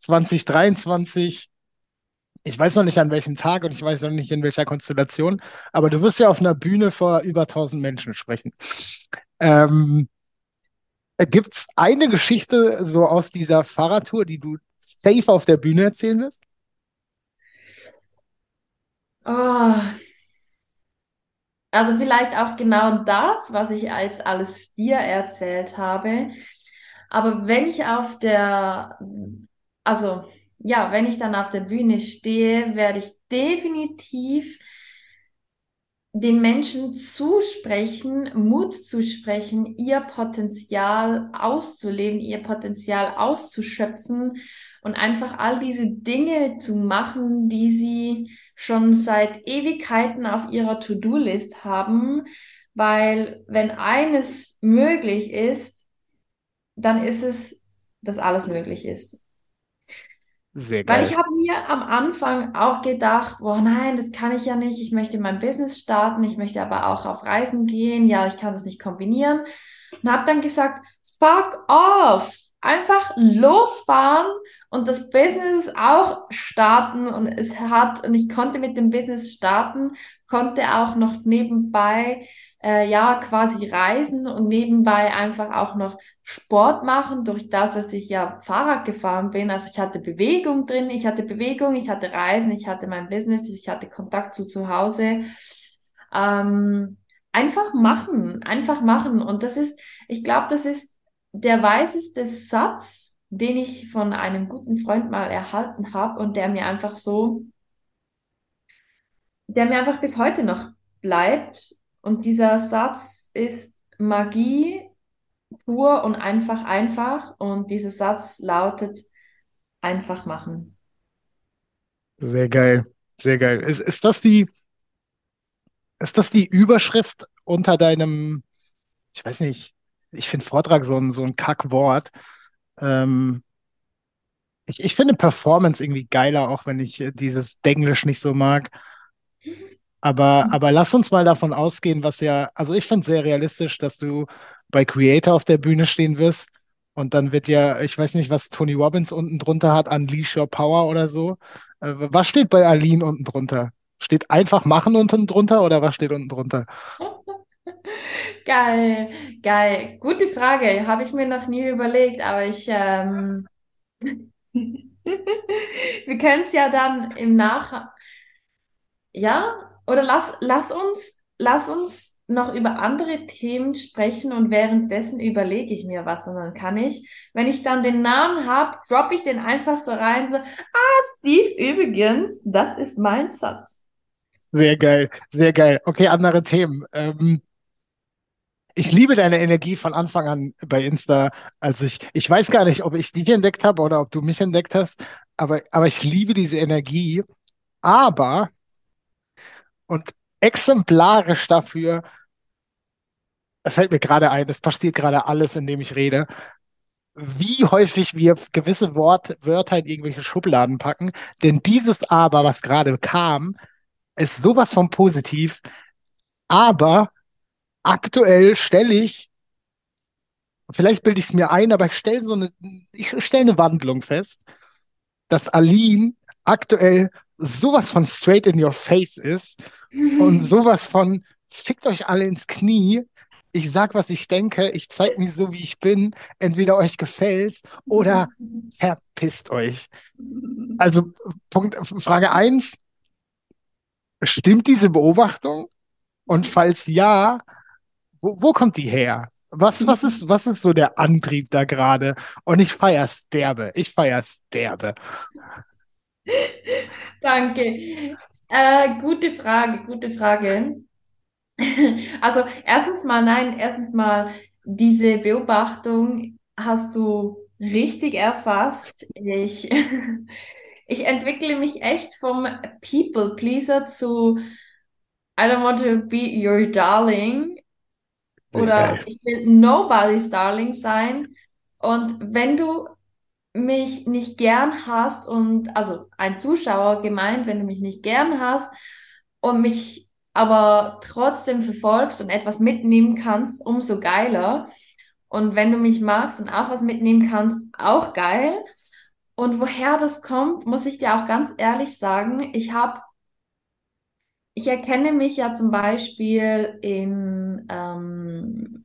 2023, ich weiß noch nicht an welchem Tag und ich weiß noch nicht in welcher Konstellation, aber du wirst ja auf einer Bühne vor über 1000 Menschen sprechen. Ähm, Gibt es eine Geschichte so aus dieser Fahrradtour, die du safe auf der Bühne erzählen willst? Oh, also vielleicht auch genau das, was ich jetzt alles dir erzählt habe. Aber wenn ich auf der, also ja, wenn ich dann auf der Bühne stehe, werde ich definitiv den Menschen zusprechen, Mut zusprechen, ihr Potenzial auszuleben, ihr Potenzial auszuschöpfen und einfach all diese Dinge zu machen, die sie schon seit Ewigkeiten auf ihrer To-Do-List haben, weil wenn eines möglich ist, dann ist es, dass alles möglich ist. Sehr Weil geil. ich habe mir am Anfang auch gedacht, boah, nein, das kann ich ja nicht. Ich möchte mein Business starten, ich möchte aber auch auf Reisen gehen. Ja, ich kann das nicht kombinieren. Und habe dann gesagt, fuck off. Einfach losfahren und das Business auch starten. Und es hat, und ich konnte mit dem Business starten, konnte auch noch nebenbei äh, ja quasi reisen und nebenbei einfach auch noch Sport machen, durch das, dass ich ja Fahrrad gefahren bin. Also ich hatte Bewegung drin, ich hatte Bewegung, ich hatte Reisen, ich hatte mein Business, ich hatte Kontakt zu zu Hause. Ähm, einfach machen, einfach machen. Und das ist, ich glaube, das ist der weiseste Satz, den ich von einem guten Freund mal erhalten habe und der mir einfach so, der mir einfach bis heute noch bleibt. Und dieser Satz ist Magie pur und einfach einfach. Und dieser Satz lautet einfach machen. Sehr geil, sehr geil. Ist, ist das die, ist das die Überschrift unter deinem, ich weiß nicht, ich finde Vortrag so ein, so ein Kackwort. Ähm, ich, ich finde Performance irgendwie geiler, auch wenn ich äh, dieses Denglisch nicht so mag. Aber, aber lass uns mal davon ausgehen, was ja, also ich finde es sehr realistisch, dass du bei Creator auf der Bühne stehen wirst und dann wird ja, ich weiß nicht, was Tony Robbins unten drunter hat, Unleash Your Power oder so. Äh, was steht bei Aline unten drunter? Steht einfach machen unten drunter oder was steht unten drunter? <laughs> Geil, geil. Gute Frage. Habe ich mir noch nie überlegt, aber ich, ähm, <laughs> wir können es ja dann im Nach, ja, oder lass, lass uns, lass uns noch über andere Themen sprechen und währenddessen überlege ich mir was und dann kann ich, wenn ich dann den Namen habe, droppe ich den einfach so rein, so, ah, Steve, übrigens, das ist mein Satz. Sehr geil, sehr geil. Okay, andere Themen. Ähm, ich liebe deine Energie von Anfang an bei Insta, als ich, ich weiß gar nicht, ob ich dich entdeckt habe oder ob du mich entdeckt hast, aber, aber ich liebe diese Energie. Aber, und exemplarisch dafür, fällt mir gerade ein, es passiert gerade alles, indem ich rede, wie häufig wir gewisse Wort, Wörter in irgendwelche Schubladen packen. Denn dieses Aber, was gerade kam, ist sowas von positiv. Aber aktuell stelle ich, vielleicht bilde ich es mir ein, aber ich stelle so eine, ich stelle eine Wandlung fest, dass Aline aktuell sowas von straight in your face ist und sowas von fickt euch alle ins Knie. Ich sag, was ich denke, ich zeige mich so, wie ich bin. Entweder euch gefällt's oder verpisst euch. Also Punkt, Frage eins: Stimmt diese Beobachtung? Und falls ja, wo, wo kommt die her? Was, was ist, was ist so der Antrieb da gerade? Und ich feier's derbe. Ich feier's derbe. <laughs> Danke. Äh, gute Frage, gute Frage. <laughs> Also erstens mal, nein, erstens mal, diese Beobachtung hast du richtig erfasst. Ich, <laughs> ich entwickle mich echt vom People Pleaser zu I don't want to be your darling oder ich will nobody's darling sein. Und wenn du mich nicht gern hast und also ein Zuschauer gemeint, wenn du mich nicht gern hast und mich aber trotzdem verfolgst und etwas mitnehmen kannst, umso geiler. Und wenn du mich magst und auch was mitnehmen kannst, auch geil. Und woher das kommt, muss ich dir auch ganz ehrlich sagen, ich habe, ich erkenne mich ja zum Beispiel in ähm,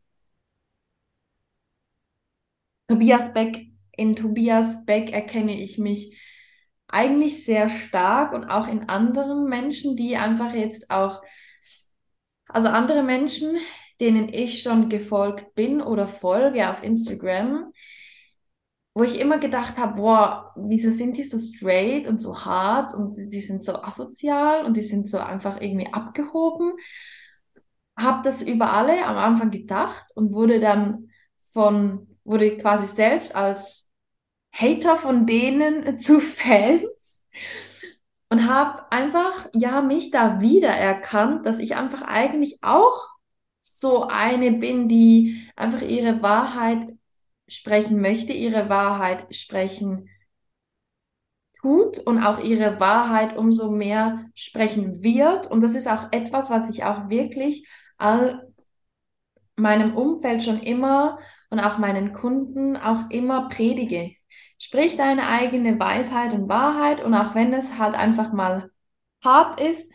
Tobias Beck. In Tobias Beck erkenne ich mich eigentlich sehr stark und auch in anderen Menschen, die einfach jetzt auch, also andere Menschen, denen ich schon gefolgt bin oder folge auf Instagram, wo ich immer gedacht habe, boah, wieso sind die so straight und so hart und die sind so asozial und die sind so einfach irgendwie abgehoben. Habe das über alle am Anfang gedacht und wurde dann von, wurde quasi selbst als Hater von denen <laughs> zu Fans und habe einfach, ja, mich da wiedererkannt, dass ich einfach eigentlich auch so eine bin, die einfach ihre Wahrheit sprechen möchte, ihre Wahrheit sprechen tut und auch ihre Wahrheit umso mehr sprechen wird. Und das ist auch etwas, was ich auch wirklich all meinem Umfeld schon immer und auch meinen Kunden auch immer predige. Sprich deine eigene Weisheit und Wahrheit und auch wenn es halt einfach mal hart ist,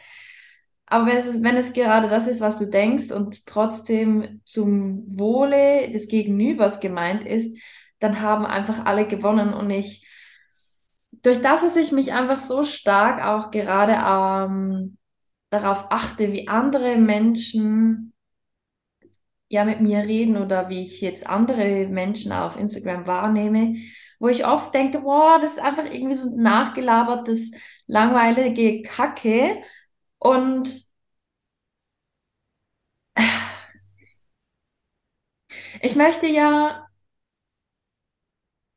Aber wenn es, wenn es gerade das ist, was du denkst und trotzdem zum Wohle des Gegenübers gemeint ist, dann haben einfach alle gewonnen. Und ich, durch das, dass ich mich einfach so stark auch gerade ähm, darauf achte, wie andere Menschen ja mit mir reden oder wie ich jetzt andere Menschen auf Instagram wahrnehme, wo ich oft denke, boah, das ist einfach irgendwie so nachgelabertes, langweilige Kacke. Und ich möchte ja,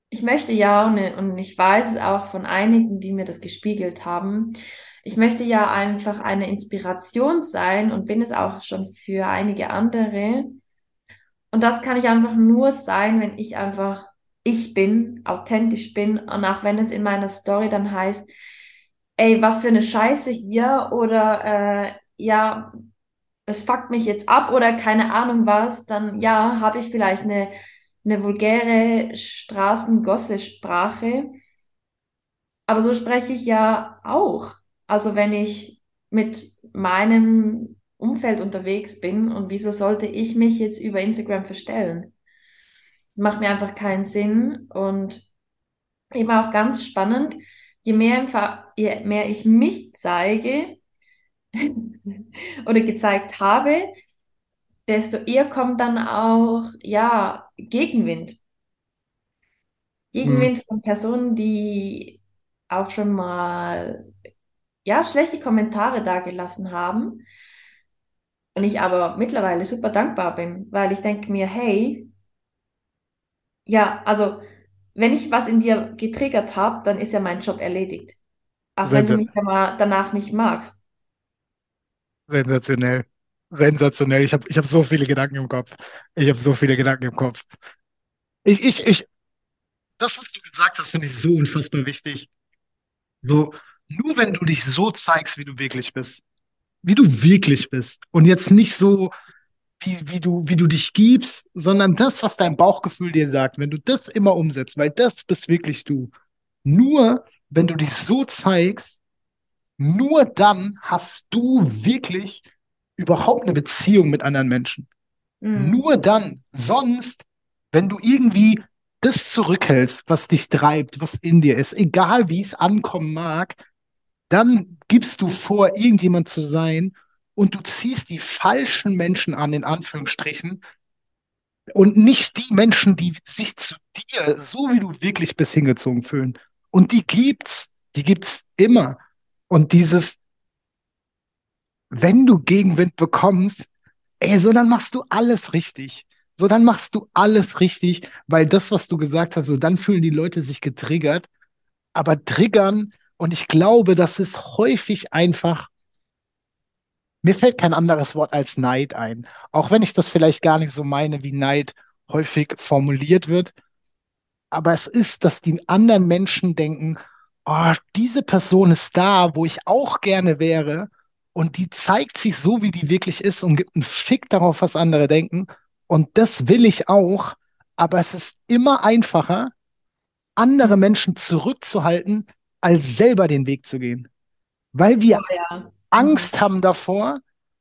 ich möchte ja, und, und ich weiß es auch von einigen, die mir das gespiegelt haben, ich möchte ja einfach eine Inspiration sein und bin es auch schon für einige andere. Und das kann ich einfach nur sein, wenn ich einfach ich bin, authentisch bin und auch wenn es in meiner Story dann heißt, ey, was für eine Scheiße hier oder äh, ja, es fuckt mich jetzt ab oder keine Ahnung was, dann ja, habe ich vielleicht eine, eine vulgäre Straßengosse-Sprache. Aber so spreche ich ja auch. Also wenn ich mit meinem Umfeld unterwegs bin und wieso sollte ich mich jetzt über Instagram verstellen? Das macht mir einfach keinen Sinn und eben auch ganz spannend, je mehr, je mehr ich mich zeige <laughs> oder gezeigt habe, desto eher kommt dann auch, ja, Gegenwind. Gegenwind Hm. von Personen, die auch schon mal, ja, schlechte Kommentare dagelassen haben. Und ich aber mittlerweile super dankbar bin, weil ich denke mir, hey, ja, also wenn ich was in dir getriggert habe, dann ist ja mein Job erledigt. Auch wenn du mich ja mal danach nicht magst. sensationell. Sensationell. Ich habe ich hab so viele Gedanken im Kopf. Ich habe so viele Gedanken im Kopf. Ich, ich, ich, das, was du gesagt hast, finde ich so unfassbar wichtig. So, nur wenn du dich so zeigst, wie du wirklich bist, wie du wirklich bist und jetzt nicht so, wie, wie du, wie du dich gibst, sondern das, was dein Bauchgefühl dir sagt, wenn du das immer umsetzt, weil das bist wirklich du. Nur wenn du dich so zeigst, nur dann hast du wirklich überhaupt eine Beziehung mit anderen Menschen. Mhm. Nur dann. Sonst, wenn du irgendwie das zurückhältst, was dich treibt, was in dir ist, egal wie es ankommen mag, dann gibst du vor, irgendjemand zu sein und du ziehst die falschen Menschen an, in Anführungsstrichen, und nicht die Menschen, die sich zu dir, so wie du wirklich bist, hingezogen fühlen. Und die gibt's, die gibt's immer. Und dieses, wenn du Gegenwind bekommst, ey, so dann machst du alles richtig. So dann machst du alles richtig, weil das, was du gesagt hast, so dann fühlen die Leute sich getriggert. Aber triggern, und ich glaube, das ist häufig einfach, mir fällt kein anderes Wort als Neid ein. Auch wenn ich das vielleicht gar nicht so meine, wie Neid häufig formuliert wird. Aber es ist, dass die anderen Menschen denken, oh, diese Person ist da, wo ich auch gerne wäre. Und die zeigt sich so, wie die wirklich ist und gibt einen Fick darauf, was andere denken. Und das will ich auch. Aber es ist immer einfacher, andere Menschen zurückzuhalten, als selber den Weg zu gehen. Weil wir Oh ja. Angst haben davor,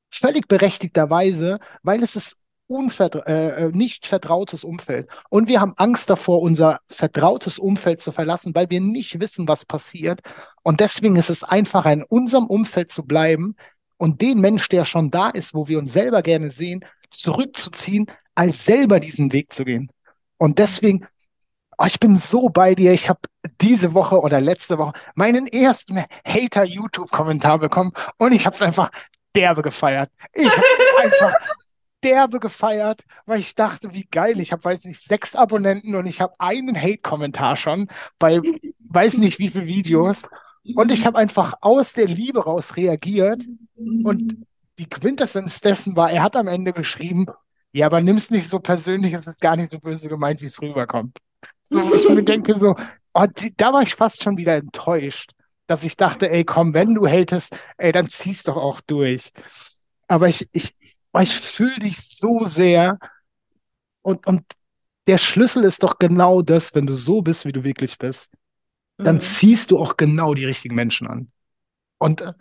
völlig berechtigterweise, weil es ist unvertra äh, äh, nicht vertrautes Umfeld. Und wir haben Angst davor, unser vertrautes Umfeld zu verlassen, weil wir nicht wissen, was passiert. Und deswegen ist es einfacher, in unserem Umfeld zu bleiben und den Mensch, der schon da ist, wo wir uns selber gerne sehen, zurückzuziehen, als selber diesen Weg zu gehen. Und deswegen, oh, ich bin so bei dir. Ich habe diese Woche oder letzte Woche meinen ersten Hater-YouTube-Kommentar bekommen und ich habe es einfach derbe gefeiert. Ich habe es <laughs> einfach derbe gefeiert, weil ich dachte, wie geil. Ich habe, weiß nicht, sechs Abonnenten und ich habe einen Hate-Kommentar schon bei weiß nicht wie viele Videos. Und ich habe einfach aus der Liebe raus reagiert. Und die Quintessenz dessen war, er hat am Ende geschrieben, ja, aber nimm's nicht so persönlich, es ist gar nicht so böse gemeint, wie es rüberkommt. So, ich mir denke, so, oh, die, da war ich fast schon wieder enttäuscht, dass ich dachte, ey, komm, wenn du hatest, ey, dann zieh's doch auch durch. Aber ich, ich, oh, ich fühle dich so sehr und, und der Schlüssel ist doch genau das, wenn du so bist, wie du wirklich bist, dann Mhm. ziehst du auch genau die richtigen Menschen an. Und äh,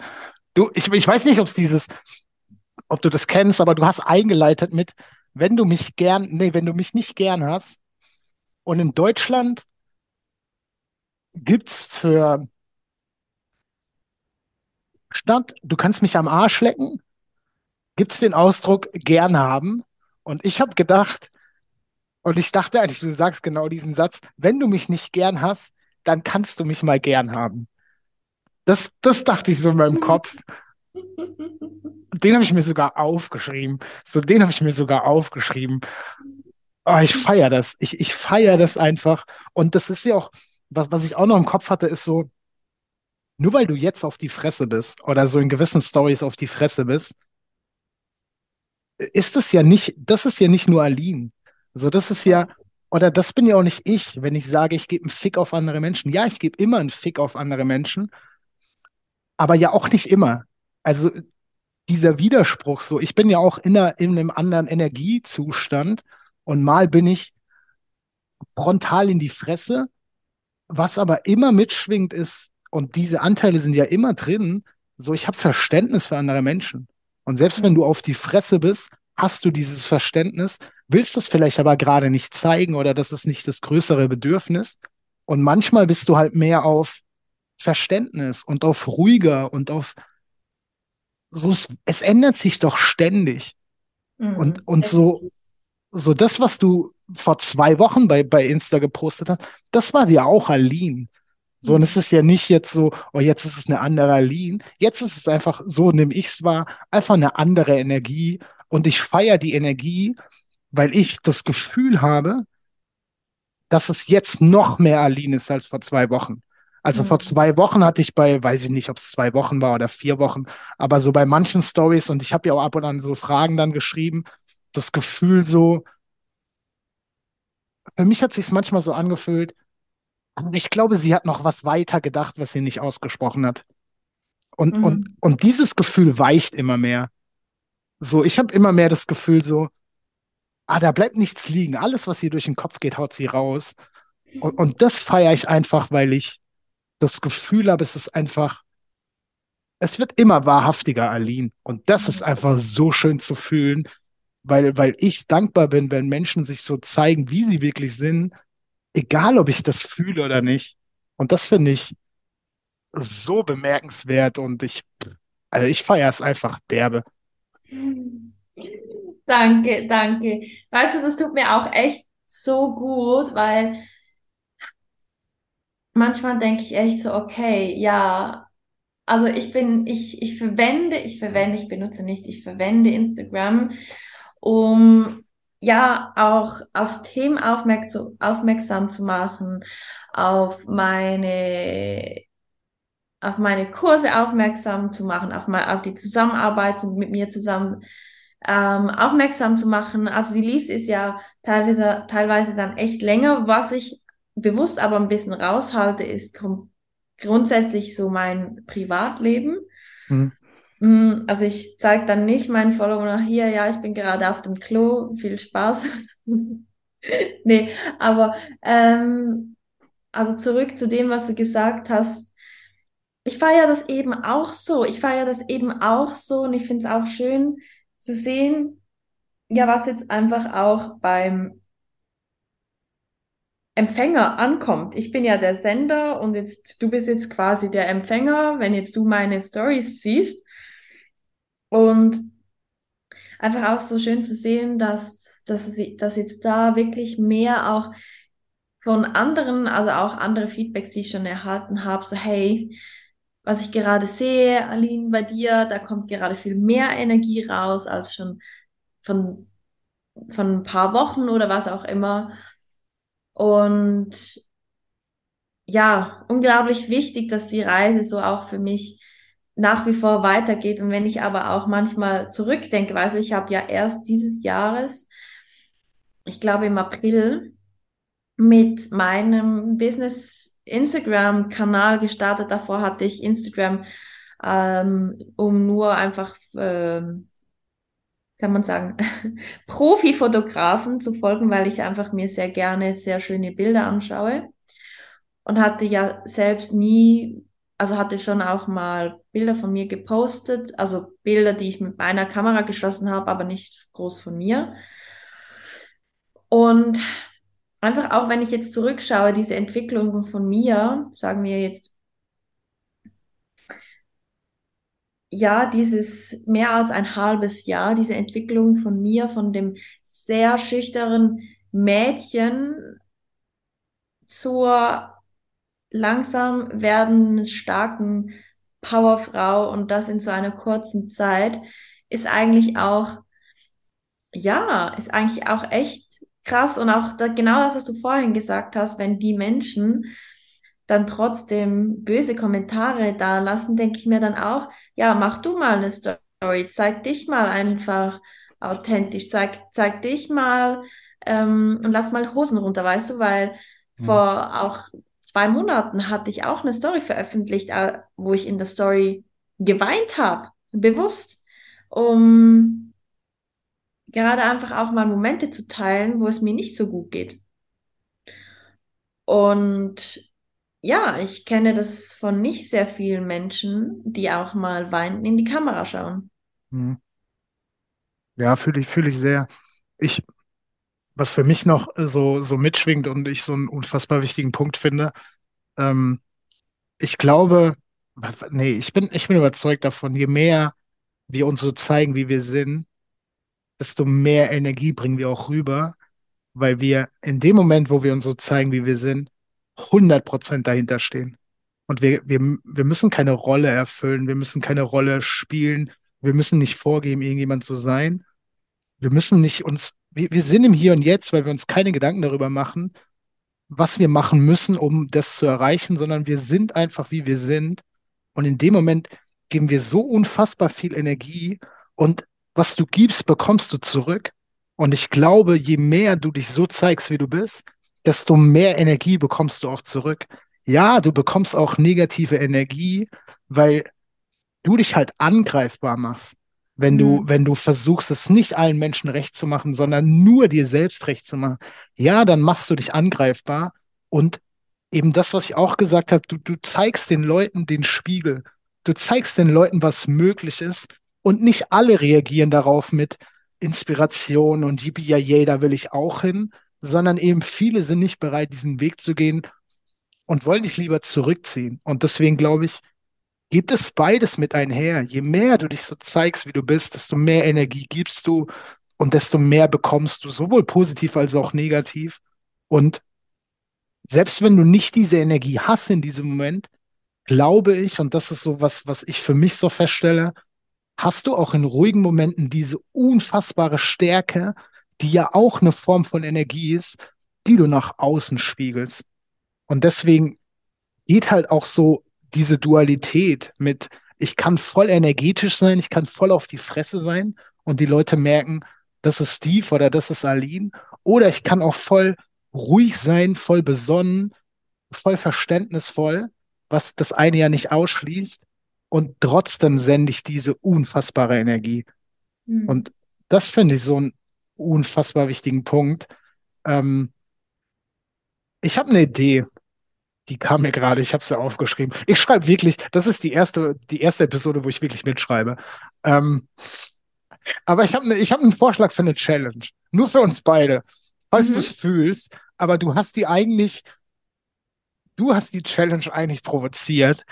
du, ich, ich weiß nicht, ob es dieses, ob du das kennst, aber du hast eingeleitet mit, wenn du mich gern, nee, wenn du mich nicht gern hast. Und in Deutschland gibt's für statt, du kannst mich am Arsch lecken, gibt's den Ausdruck gern haben. Und ich habe gedacht, und ich dachte eigentlich, du sagst genau diesen Satz, wenn du mich nicht gern hast, dann kannst du mich mal gern haben. Das, das dachte ich so in meinem Kopf. <laughs> Den habe ich mir sogar aufgeschrieben. So, den habe ich mir sogar aufgeschrieben. Oh, ich feiere das. Ich, ich feiere das einfach. Und das ist ja auch, was, was ich auch noch im Kopf hatte, ist so, nur weil du jetzt auf die Fresse bist oder so in gewissen Stories auf die Fresse bist, ist es ja nicht, das ist ja nicht nur Aline. So, das ist ja, oder das bin ja auch nicht ich, wenn ich sage, ich gebe einen Fick auf andere Menschen. Ja, ich gebe immer einen Fick auf andere Menschen, aber ja auch nicht immer. Also dieser Widerspruch, so, ich bin ja auch in, einer, in einem anderen Energiezustand und mal bin ich frontal in die Fresse, was aber immer mitschwingt ist, und diese Anteile sind ja immer drin, so ich habe Verständnis für andere Menschen. Und selbst wenn du auf die Fresse bist, hast du dieses Verständnis, willst das vielleicht aber gerade nicht zeigen oder das ist nicht das größere Bedürfnis. Und manchmal bist du halt mehr auf Verständnis und auf ruhiger und auf so, es, es ändert sich doch ständig. Mhm. Und, und so, so das, was du vor zwei Wochen bei, bei Insta gepostet hast, das war ja auch Aline. So, und es ist ja nicht jetzt so, oh, jetzt ist es eine andere Aline. Jetzt ist es einfach, so nehme ich es wahr, einfach eine andere Energie. Und ich feiere die Energie, weil ich das Gefühl habe, dass es jetzt noch mehr Aline ist als vor zwei Wochen. Also mhm. vor zwei Wochen hatte ich bei, weiß ich nicht, ob es zwei Wochen war oder vier Wochen, aber so bei manchen Stories und ich habe ja auch ab und an so Fragen dann geschrieben, das Gefühl so, für mich hat sich manchmal so angefühlt, aber ich glaube, sie hat noch was weiter gedacht, was sie nicht ausgesprochen hat. Und, mhm. und, und dieses Gefühl weicht immer mehr. So, ich habe immer mehr das Gefühl so, ah, da bleibt nichts liegen. Alles, was ihr durch den Kopf geht, haut sie raus. Und, und das feiere ich einfach, weil ich das Gefühl habe, es ist einfach, es wird immer wahrhaftiger, Aline. Und das ist einfach so schön zu fühlen, weil, weil ich dankbar bin, wenn Menschen sich so zeigen, wie sie wirklich sind egal ob ich das fühle oder nicht. Und das finde ich so bemerkenswert und ich, also ich feiere es einfach derbe. Danke, danke. Weißt du, das tut mir auch echt so gut, weil manchmal denke ich echt so, okay, ja, also ich bin, ich, ich verwende, ich verwende, ich benutze nicht, ich verwende Instagram, um ja auch auf Themen aufmerksam, aufmerksam zu machen, auf meine auf meine Kurse aufmerksam zu machen, auf, mal, auf die Zusammenarbeit mit mir zusammen ähm, aufmerksam zu machen. Also die Liste ist ja teilweise, teilweise dann echt länger. Was ich bewusst aber ein bisschen raushalte, ist grundsätzlich so mein Privatleben. Mhm. Mm, also ich zeige dann nicht meinen Followern hier, ja, ich bin gerade auf dem Klo, viel Spaß. <laughs> nee, aber ähm, also zurück zu dem, was du gesagt hast. Ich feiere das eben auch so. Ich feiere das eben auch so und ich finde es auch schön zu sehen, ja, was jetzt einfach auch beim Empfänger ankommt. Ich bin ja der Sender und jetzt du bist jetzt quasi der Empfänger, wenn jetzt du meine Stories siehst und einfach auch so schön zu sehen, dass, dass, dass jetzt da wirklich mehr auch von anderen, also auch andere Feedbacks, die ich schon erhalten habe, so hey, was ich gerade sehe, Aline, bei dir, da kommt gerade viel mehr Energie raus als schon von, von ein paar Wochen oder was auch immer. Und ja, unglaublich wichtig, dass die Reise so auch für mich nach wie vor weitergeht. Und wenn ich aber auch manchmal zurückdenke, also ich habe ja erst dieses Jahres, ich glaube im April, mit meinem Business Instagram-Kanal gestartet. Davor hatte ich Instagram, ähm, um nur einfach, ähm, kann man sagen, <laughs> Profi-Fotografen zu folgen, weil ich einfach mir sehr gerne sehr schöne Bilder anschaue und hatte ja selbst nie also hatte schon auch mal Bilder von mir gepostet, also Bilder, die ich mit meiner Kamera geschossen habe, aber nicht groß von mir. Und einfach auch, wenn ich jetzt zurückschaue, diese Entwicklung von mir, sagen wir jetzt, ja, dieses mehr als ein halbes Jahr, diese Entwicklung von mir, von dem sehr schüchternen Mädchen zur langsam werdenden starken Powerfrau und das in so einer kurzen Zeit, ist eigentlich auch, ja, ist eigentlich auch echt krass und auch da, genau das, was du vorhin gesagt hast, wenn die Menschen dann trotzdem böse Kommentare da lassen, denke ich mir dann auch, ja, mach du mal eine Story, zeig dich mal einfach authentisch, zeig, zeig dich mal ähm, und lass mal Hosen runter, weißt du, weil mhm. vor auch zwei Monaten hatte ich auch eine Story veröffentlicht, äh, wo ich in der Story geweint habe, bewusst, um gerade einfach auch mal Momente zu teilen, wo es mir nicht so gut geht. Und ja, ich kenne das von nicht sehr vielen Menschen, die auch mal weinend in die Kamera schauen. Hm. Ja, fühle ich, fühle ich sehr. Ich, was für mich noch so, so mitschwingt und ich so einen unfassbar wichtigen Punkt finde, ähm, ich glaube, nee, ich bin, ich bin überzeugt davon, je mehr wir uns so zeigen, wie wir sind, desto mehr Energie bringen wir auch rüber, weil wir in dem Moment, wo wir uns so zeigen, wie wir sind, 100% dahinter stehen. Und wir, wir, wir müssen keine Rolle erfüllen, wir müssen keine Rolle spielen, wir müssen nicht vorgeben, irgendjemand zu sein. Wir müssen nicht uns, wir, wir sind im Hier und Jetzt, weil wir uns keine Gedanken darüber machen, was wir machen müssen, um das zu erreichen, sondern wir sind einfach, wie wir sind. Und in dem Moment geben wir so unfassbar viel Energie und was du gibst, bekommst du zurück. Und ich glaube, je mehr du dich so zeigst, wie du bist, desto mehr Energie bekommst du auch zurück. Ja, du bekommst auch negative Energie, weil du dich halt angreifbar machst. Wenn du, mhm. wenn du versuchst, es nicht allen Menschen recht zu machen, sondern nur dir selbst recht zu machen, ja, dann machst du dich angreifbar. Und eben das, was ich auch gesagt habe, du, du zeigst den Leuten den Spiegel. Du zeigst den Leuten, was möglich ist. Und nicht alle reagieren darauf mit Inspiration und yippie yay, da will ich auch hin, sondern eben viele sind nicht bereit, diesen Weg zu gehen und wollen dich lieber zurückziehen. Und deswegen glaube ich, geht es beides mit einher. Je mehr du dich so zeigst, wie du bist, desto mehr Energie gibst du und desto mehr bekommst du, sowohl positiv als auch negativ. Und selbst wenn du nicht diese Energie hast in diesem Moment, glaube ich, und das ist so was, was ich für mich so feststelle, hast du auch in ruhigen Momenten diese unfassbare Stärke, die ja auch eine Form von Energie ist, die du nach außen spiegelst. Und deswegen geht halt auch so diese Dualität mit, ich kann voll energetisch sein, ich kann voll auf die Fresse sein und die Leute merken, das ist Steve oder das ist Aline. Oder ich kann auch voll ruhig sein, voll besonnen, voll verständnisvoll, was das eine ja nicht ausschließt. Und trotzdem sende ich diese unfassbare Energie. Mhm. Und das finde ich so ein unfassbar wichtigen Punkt. Ähm, ich habe eine Idee, die kam mir gerade, ich habe sie aufgeschrieben. Ich schreibe wirklich, das ist die erste, die erste Episode, wo ich wirklich mitschreibe. Ähm, aber ich habe ne, ich hab einen Vorschlag für eine Challenge. Nur für uns beide. Falls mhm. du es fühlst, aber du hast die eigentlich, du hast die Challenge eigentlich provoziert.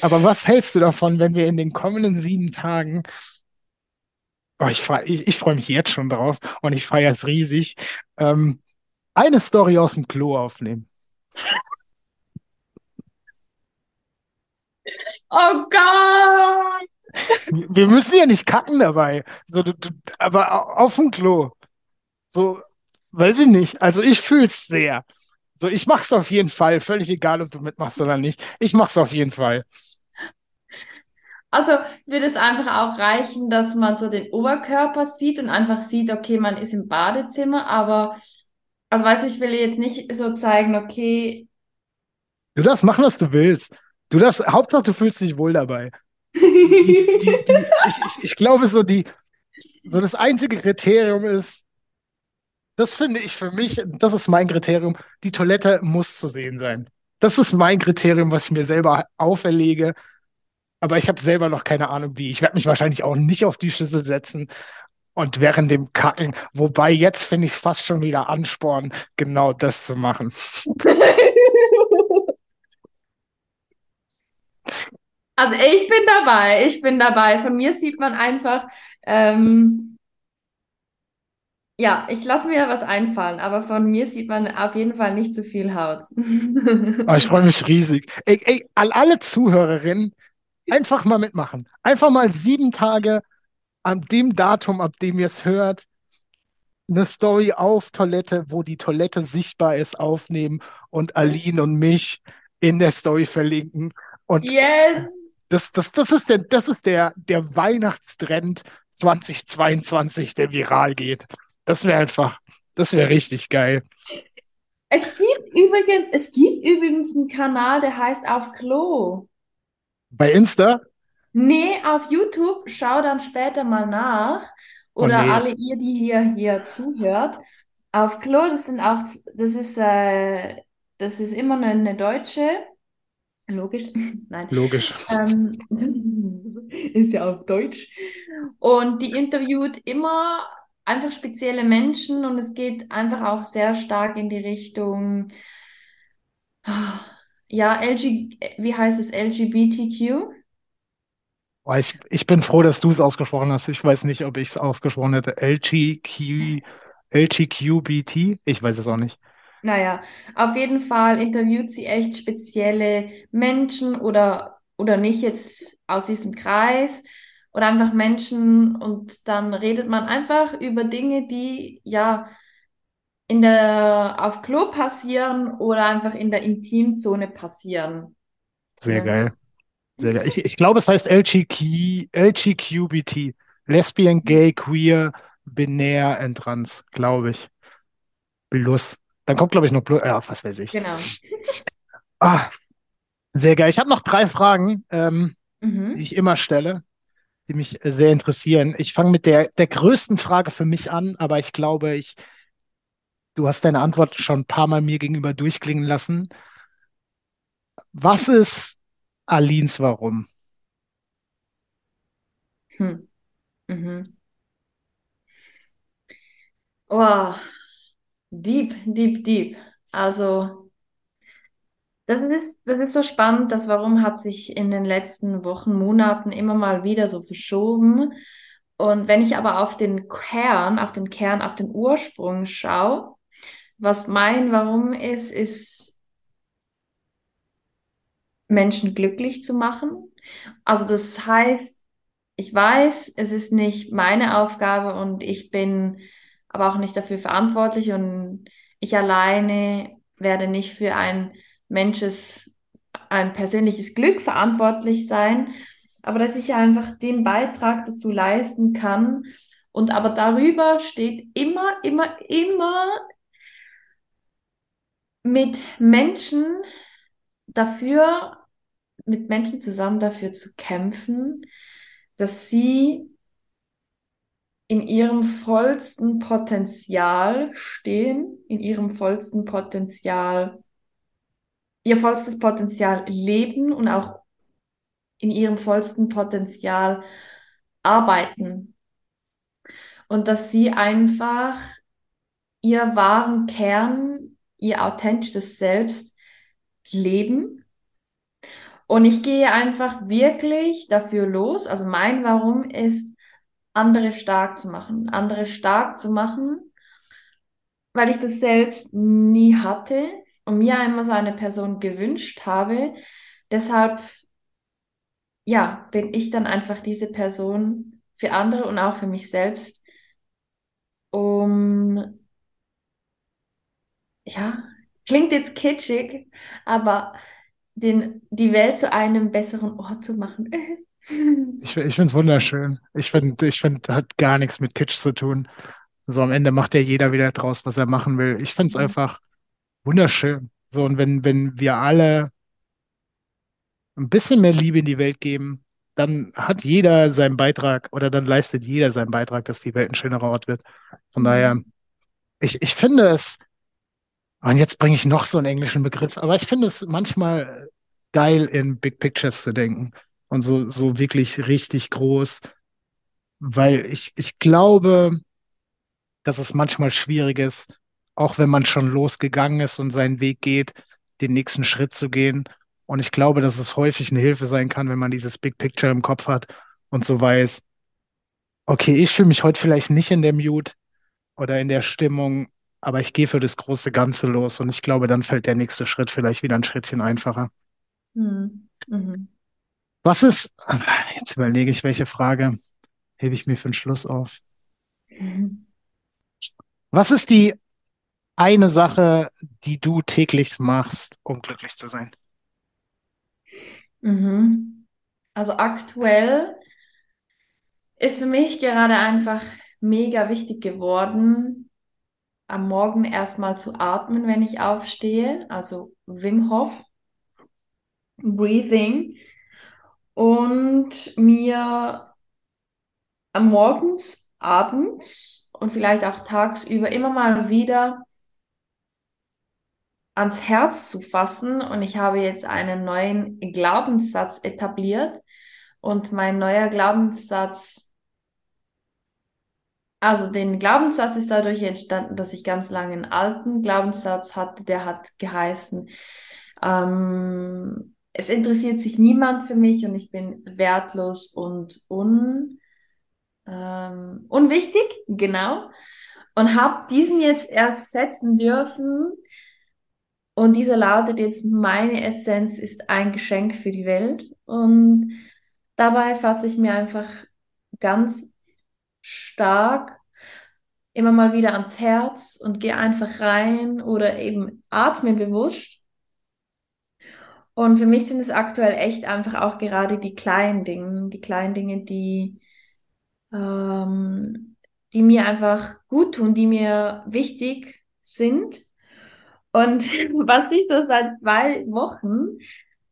Aber was hältst du davon, wenn wir in den kommenden sieben Tagen Oh, ich freue ich, ich freu mich jetzt schon drauf und ich feiere es riesig. Ähm, eine Story aus dem Klo aufnehmen. Oh Gott! Wir müssen ja nicht kacken dabei. So, du, du, aber auf dem Klo. So, weiß ich nicht. Also ich fühle es sehr. So, ich mach's auf jeden Fall. Völlig egal, ob du mitmachst oder nicht. Ich mach's auf jeden Fall. Also würde es einfach auch reichen, dass man so den Oberkörper sieht und einfach sieht, okay, man ist im Badezimmer, aber also weißt du, ich will jetzt nicht so zeigen, okay. Du darfst machen, was du willst. Du darfst, Hauptsache du fühlst dich wohl dabei. <laughs> Die, die, die, ich, ich, ich glaube, so die, so das einzige Kriterium ist, das finde ich für mich, das ist mein Kriterium, die Toilette muss zu sehen sein. das ist mein Kriterium, was ich mir selber auferlege. Aber ich habe selber noch keine Ahnung, wie. Ich werde mich wahrscheinlich auch nicht auf die Schüssel setzen und während dem Kacken. Wobei jetzt finde ich es fast schon wieder Ansporn, genau das zu machen. <laughs> Also ich bin dabei, ich bin dabei. Von mir sieht man einfach, ähm, ja, ich lasse mir was einfallen, aber von mir sieht man auf jeden Fall nicht zu viel Haut. Aber <laughs> ich freue mich riesig. Ey, ey, alle Zuhörerinnen, einfach mal mitmachen. Einfach mal sieben Tage an dem Datum, ab dem ihr es hört, eine Story auf Toilette, wo die Toilette sichtbar ist, aufnehmen und Aline und mich in der Story verlinken. Und Yes! Das, das, das ist der, das ist der, der Weihnachtstrend 2022, der viral geht. Das wäre einfach, das wäre richtig geil. Es gibt übrigens, es gibt übrigens einen Kanal, der heißt Auf Klo. Bei Insta? Nee, auf YouTube, schau dann später mal nach. Oder nee. alle ihr, die hier, hier zuhört. Auf Klo, das sind auch, das ist, äh, das ist immer eine, eine Deutsche. Logisch, <laughs> nein. Logisch. Ähm, <laughs> ist ja auf Deutsch. Und die interviewt immer einfach spezielle Menschen und es geht einfach auch sehr stark in die Richtung, <sighs> ja, LG, wie heißt es, LGBTQ? Ich, ich bin froh, dass du es ausgesprochen hast. Ich weiß nicht, ob ich es ausgesprochen hätte. LGQ, LGQBT? Ich weiß es auch nicht. Naja, auf jeden Fall interviewt sie echt spezielle Menschen oder, oder nicht jetzt aus diesem Kreis oder einfach Menschen und dann redet man einfach über Dinge, die ja in der, auf Klo passieren oder einfach in der Intimzone passieren. Sehr geil. Sehr geil. Ich, ich glaube, es heißt LGQ, LGQBT. Lesbian, Gay, Queer, Binär and Trans, glaube ich. Plus. Dann kommt, glaube ich, noch Plus. Ja, was weiß ich. Genau. <laughs> Ah, sehr geil. Ich habe noch drei Fragen, ähm, die Mhm. ich immer stelle, die mich äh, sehr interessieren. Ich fange mit der, der größten Frage für mich an, aber ich glaube, ich, du hast deine Antwort schon ein paar Mal mir gegenüber durchklingen lassen. Was ist Alins Warum? Hm. Mhm. Oh, deep, deep, deep. Also, das ist, das ist so spannend. Das Warum hat sich in den letzten Wochen, Monaten immer mal wieder so verschoben. Und wenn ich aber auf den Kern, auf den Kern, auf den Ursprung schaue, was mein Warum ist, ist Menschen glücklich zu machen. Also das heißt, ich weiß, es ist nicht meine Aufgabe und ich bin aber auch nicht dafür verantwortlich. Und ich alleine werde nicht für ein Mensches, ein persönliches Glück verantwortlich sein, aber dass ich einfach den Beitrag dazu leisten kann. Und aber darüber steht immer, immer, immer mit Menschen dafür, mit Menschen zusammen dafür zu kämpfen, dass sie in ihrem vollsten Potenzial stehen, in ihrem vollsten Potenzial, ihr vollstes Potenzial leben und auch in ihrem vollsten Potenzial arbeiten. Und dass sie einfach ihr wahren Kern, ihr authentisches Selbst leben. Und ich gehe einfach wirklich dafür los. Also mein Warum ist, andere stark zu machen, andere stark zu machen, weil ich das selbst nie hatte und mir einmal so eine Person gewünscht habe. Deshalb, ja, bin ich dann einfach diese Person für andere und auch für mich selbst, um, ja, klingt jetzt kitschig, aber den, die Welt zu einem besseren Ort zu machen. <laughs> Ich, ich finde es wunderschön. Ich finde, ich find, hat gar nichts mit Kitsch zu tun. So am Ende macht ja jeder wieder draus, was er machen will. Ich finde es Mhm. einfach wunderschön. So, und wenn, wenn wir alle ein bisschen mehr Liebe in die Welt geben, dann hat jeder seinen Beitrag oder dann leistet jeder seinen Beitrag, dass die Welt ein schönerer Ort wird. Von Mhm. daher, ich, ich finde es Und jetzt bringe ich noch so einen englischen Begriff, aber ich finde es manchmal geil, in Big Pictures zu denken und so, so wirklich richtig groß, weil ich, ich glaube, dass es manchmal schwierig ist, auch wenn man schon losgegangen ist und seinen Weg geht, den nächsten Schritt zu gehen. Und ich glaube, dass es häufig eine Hilfe sein kann, wenn man dieses Big Picture im Kopf hat und so weiß, okay, ich fühle mich heute vielleicht nicht in der Mute oder in der Stimmung, aber ich gehe für das große Ganze los. Und ich glaube, dann fällt der nächste Schritt vielleicht wieder ein Schrittchen einfacher. Mhm. Mhm. Was ist, jetzt überlege ich, welche Frage hebe ich mir für den Schluss auf. Was ist die eine Sache, die du täglich machst, um glücklich zu sein? Mhm. Also aktuell ist für mich gerade einfach mega wichtig geworden, am Morgen erstmal zu atmen, wenn ich aufstehe, also Wim Hof, Breathing und mir Morgens, abends und vielleicht auch tagsüber immer mal wieder ans Herz zu fassen. Und ich habe jetzt einen neuen Glaubenssatz etabliert. Und mein neuer Glaubenssatz, also den Glaubenssatz ist dadurch entstanden, dass ich ganz lange einen alten Glaubenssatz hatte, der hat geheißen, ähm, es interessiert sich niemand für mich und ich bin wertlos und un, ähm, unwichtig, genau. Und habe diesen jetzt erst setzen dürfen. Und dieser lautet jetzt, meine Essenz ist ein Geschenk für die Welt. Und dabei fasse ich mir einfach ganz stark immer mal wieder ans Herz und gehe einfach rein oder eben atme bewusst und für mich sind es aktuell echt einfach auch gerade die kleinen Dinge, die kleinen Dinge, die, ähm, die mir einfach gut tun, die mir wichtig sind. Und <laughs> was ich so seit zwei Wochen,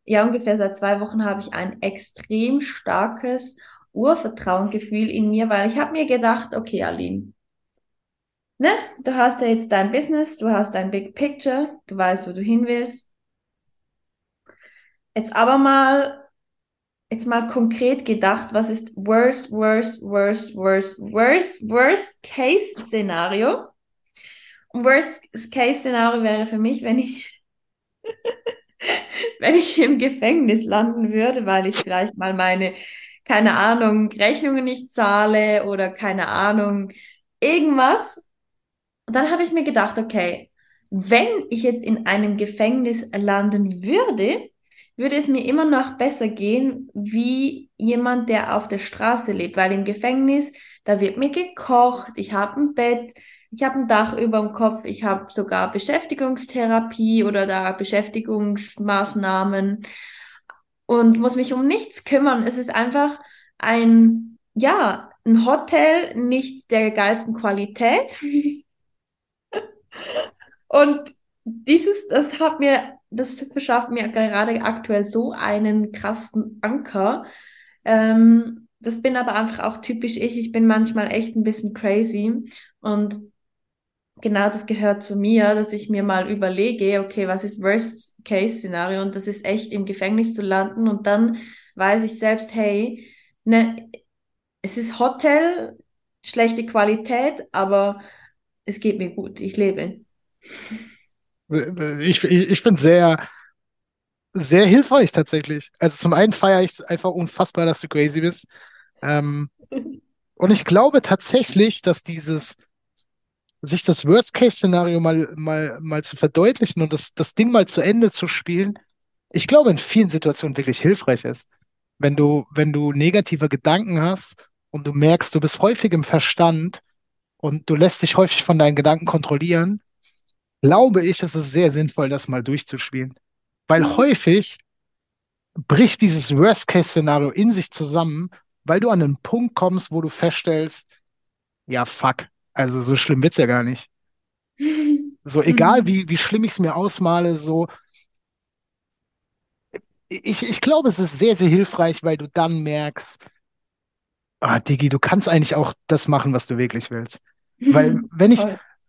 ja ungefähr seit zwei Wochen, habe ich ein extrem starkes Urvertrauengefühl in mir, weil ich habe mir gedacht, okay, Aline, ne, du hast ja jetzt dein Business, du hast dein Big Picture, du weißt, wo du hin willst Jetzt aber mal, jetzt mal konkret gedacht, was ist worst, worst, worst, worst, worst, worst Case Szenario? Und worst Case Szenario wäre für mich, wenn ich, <laughs> wenn ich im Gefängnis landen würde, weil ich vielleicht mal meine, keine Ahnung, Rechnungen nicht zahle oder keine Ahnung, irgendwas. Und dann habe ich mir gedacht, okay, wenn ich jetzt in einem Gefängnis landen würde, würde es mir immer noch besser gehen, wie jemand, der auf der Straße lebt, weil im Gefängnis, da wird mir gekocht, ich habe ein Bett, ich habe ein Dach über dem Kopf, ich habe sogar Beschäftigungstherapie oder da Beschäftigungsmaßnahmen und muss mich um nichts kümmern. Es ist einfach ein, ja, ein Hotel nicht der geilsten Qualität. <laughs> und dieses, das hat mir das verschafft mir gerade aktuell so einen krassen Anker. Ähm, das bin aber einfach auch typisch ich. Ich bin manchmal echt ein bisschen crazy und genau das gehört zu mir, dass ich mir mal überlege, okay, was ist Worst-Case-Szenario und das ist echt im Gefängnis zu landen und dann weiß ich selbst, hey, ne, es ist Hotel, schlechte Qualität, aber es geht mir gut, ich lebe. Ich, ich, ich finde sehr, sehr hilfreich tatsächlich. Also zum einen feiere ich es einfach unfassbar, dass du crazy bist. Ähm, <laughs> und ich glaube tatsächlich, dass dieses, sich das Worst-Case-Szenario mal, mal, mal zu verdeutlichen und das, das Ding mal zu Ende zu spielen, ich glaube, in vielen Situationen wirklich hilfreich ist. Wenn du, wenn du negative Gedanken hast und du merkst, du bist häufig im Verstand und du lässt dich häufig von deinen Gedanken kontrollieren, glaube ich, es ist sehr sinnvoll, das mal durchzuspielen. Weil mhm. häufig bricht dieses Worst-Case-Szenario in sich zusammen, weil du an einen Punkt kommst, wo du feststellst, ja, fuck, also so schlimm wird's ja gar nicht. <laughs> So, egal mhm. wie, wie schlimm ich es mir ausmale, so. Ich, ich glaube, es ist sehr, sehr hilfreich, weil du dann merkst, ah, Digi, du kannst eigentlich auch das machen, was du wirklich willst. Weil, <laughs> wenn ich,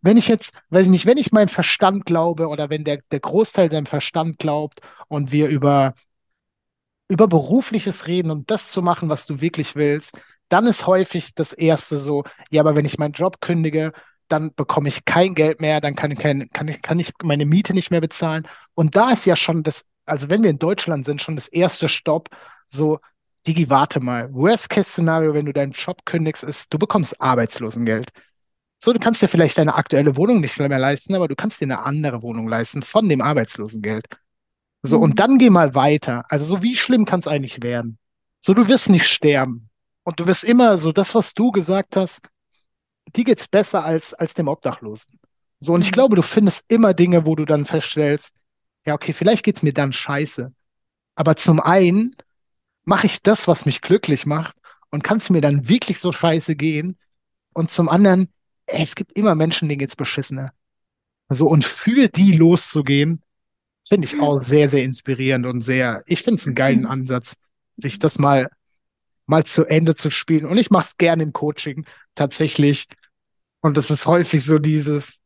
wenn ich jetzt, weiß ich nicht, wenn ich meinen Verstand glaube oder wenn der, der Großteil seinem Verstand glaubt und wir über, über Berufliches reden und das zu machen, was du wirklich willst, dann ist häufig das Erste so, ja, aber wenn ich meinen Job kündige, dann bekomme ich kein Geld mehr, dann kann kann ich, kann ich meine Miete nicht mehr bezahlen. Und da ist ja schon das, also wenn wir in Deutschland sind, schon das erste Stopp, so, Digi, warte mal. Worst-Case-Szenario, wenn du deinen Job kündigst, ist, du bekommst Arbeitslosengeld. So, du kannst dir vielleicht deine aktuelle Wohnung nicht mehr leisten, aber du kannst dir eine andere Wohnung leisten von dem Arbeitslosengeld. So, Mhm. und dann geh mal weiter. Also, so wie schlimm kann es eigentlich werden? So, du wirst nicht sterben. Und du wirst immer so, das, was du gesagt hast, dir geht's besser als, als dem Obdachlosen. So, und ich Mhm. glaube, du findest immer Dinge, wo du dann feststellst, ja, okay, vielleicht geht's mir dann scheiße. Aber zum einen mache ich das, was mich glücklich macht und kann es mir dann wirklich so scheiße gehen. Und zum anderen, es gibt immer Menschen, denen geht's beschissener. So, und für die loszugehen, finde ich auch sehr, sehr inspirierend und sehr, ich finde es einen geilen Ansatz, sich das mal, mal zu Ende zu spielen. Und ich mache es gerne im Coaching, tatsächlich. Und es ist häufig so dieses,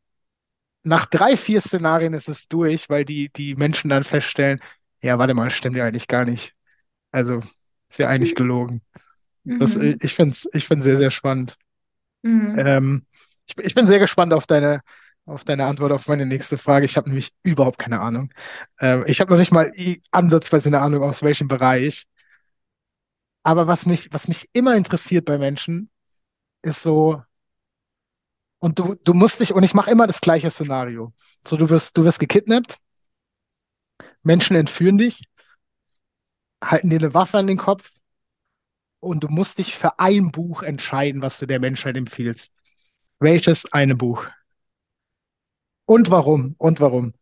nach drei, vier Szenarien ist es durch, weil die, die Menschen dann feststellen, ja, warte mal, stimmt ja eigentlich gar nicht. Also, ist ja eigentlich gelogen. Das, Mhm. ich finde es ich find's sehr, sehr spannend. Mhm. Ähm, ich, ich bin sehr gespannt auf deine, auf deine Antwort auf meine nächste Frage. Ich habe nämlich überhaupt keine Ahnung. Ähm, ich habe noch nicht mal ansatzweise eine Ahnung, aus welchem Bereich. Aber was mich, was mich immer interessiert bei Menschen, ist so, und du, du musst dich, und ich mache immer das gleiche Szenario. So, du wirst, du wirst gekidnappt, Menschen entführen dich, halten dir eine Waffe an den Kopf und du musst dich für ein Buch entscheiden, was du der Menschheit empfiehlst. Welches eine Buch? Und warum? Und warum?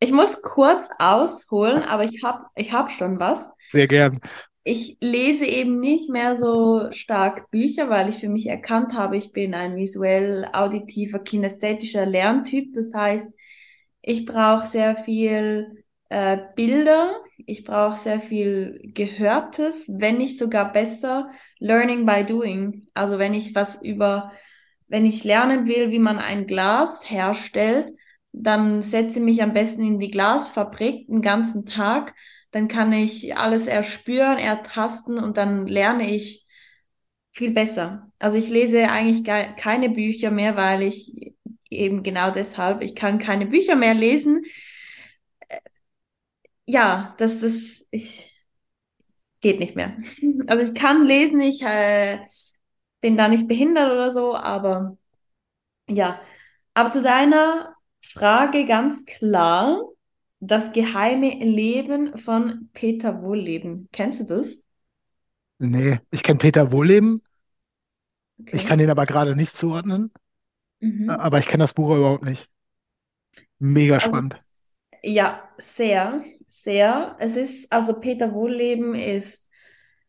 Ich muss kurz ausholen, aber ich habe ich hab schon was. Sehr gern. Ich lese eben nicht mehr so stark Bücher, weil ich für mich erkannt habe, ich bin ein visuell auditiver, kinästhetischer Lerntyp. Das heißt, ich brauche sehr viel äh, Bilder, ich brauche sehr viel Gehörtes, wenn nicht sogar besser Learning by Doing. Also wenn ich was über, wenn ich lernen will, wie man ein Glas herstellt, dann setze ich mich am besten in die Glasfabrik den ganzen Tag. Dann kann ich alles erspüren, ertasten und dann lerne ich viel besser. Also ich lese eigentlich keine Bücher mehr, weil ich eben genau deshalb, ich kann keine Bücher mehr lesen. Ja, das, das, ich, geht nicht mehr. <laughs> Also ich kann lesen, ich äh, bin da nicht behindert oder so, aber ja. Aber zu deiner Frage ganz klar, das geheime Leben von Peter Wohlleben. Kennst du das? Nee, ich kenne Peter Wohlleben. Ich Okay. kann ihn aber gerade nicht zuordnen. Mhm. Aber ich kenne das Buch überhaupt nicht. Mega Also spannend. Ja, sehr, sehr. Es ist, also Peter Wohlleben ist,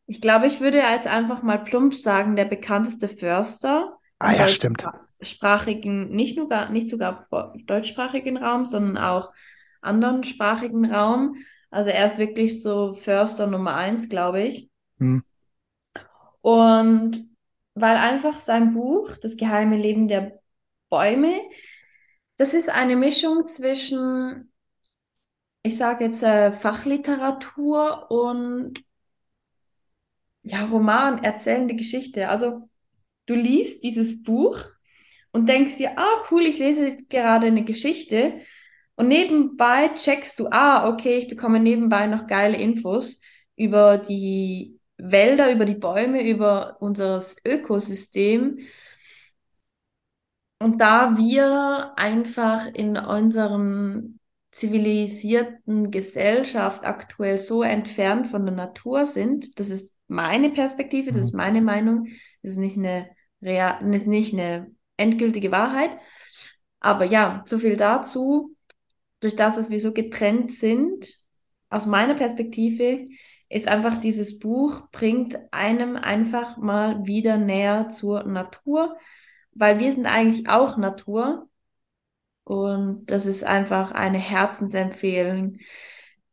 ich glaube, ich würde als einfach mal plump sagen, der bekannteste Förster Ah ja, stimmt. deutschsprachigen, nicht nur gar, nicht sogar deutschsprachigen Raum, sondern auch anderen sprachigen Raum. Also er ist wirklich so Förster Nummer eins, glaube ich. Hm. Und weil einfach sein Buch, Das geheime Leben der Bäume, das ist eine Mischung zwischen ich sage jetzt äh, Fachliteratur und ja, Roman, erzählende Geschichte. Also du liest dieses Buch und denkst dir, ah, cool, ich lese gerade eine Geschichte. Und nebenbei checkst du, ah, okay, ich bekomme nebenbei noch geile Infos über die Wälder, über die Bäume, über unser Ökosystem. Und da wir einfach in unseren zivilisierten Gesellschaft aktuell so entfernt von der Natur sind, das ist meine Perspektive, das ist Mhm. meine Meinung, das ist nicht eine, rea das ist nicht eine endgültige Wahrheit. Aber ja, so viel dazu. Durch das, dass wir so getrennt sind, aus meiner Perspektive, ist einfach dieses Buch, bringt einem einfach mal wieder näher zur Natur, weil wir sind eigentlich auch Natur. Und das ist einfach eine Herzensempfehlung.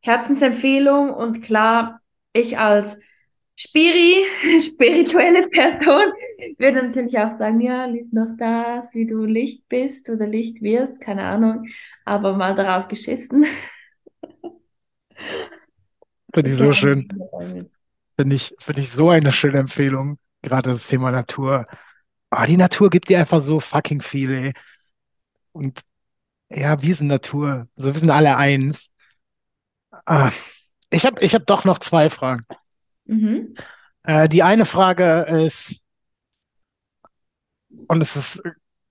Herzensempfehlung und klar, ich als Spiri, <laughs> spirituelle Person, würde natürlich auch sagen, ja, lies noch das, wie du Licht bist oder Licht wirst, keine Ahnung, aber mal darauf geschissen. <laughs> Finde ich so schön. Finde ich, finde ich so eine schöne Empfehlung. Gerade das Thema Natur. Oh, die Natur gibt dir einfach so fucking viel, ey. Und ja, wir sind Natur. Also wir sind alle eins. Ah, ich habe ich hab doch noch zwei Fragen. Mhm. Äh, die eine Frage ist, und es ist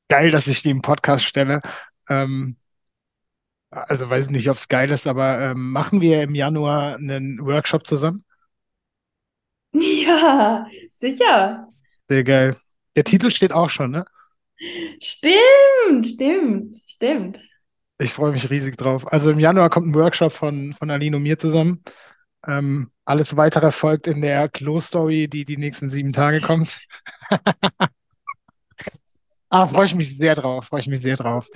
geil, dass ich die im Podcast stelle. Ähm, also weiß nicht, ob es geil ist, aber ähm, machen wir im Januar einen Workshop zusammen? <laughs> Ja, sicher. Sehr geil. Der Titel steht auch schon, ne? Stimmt, stimmt, stimmt. Ich freue mich riesig drauf. Also im Januar kommt ein Workshop von, von Aline und mir zusammen. Ähm, alles weitere folgt in der Klo-Story, die die nächsten sieben Tage kommt. <laughs> ah, freue ich mich sehr drauf, freue ich mich sehr drauf.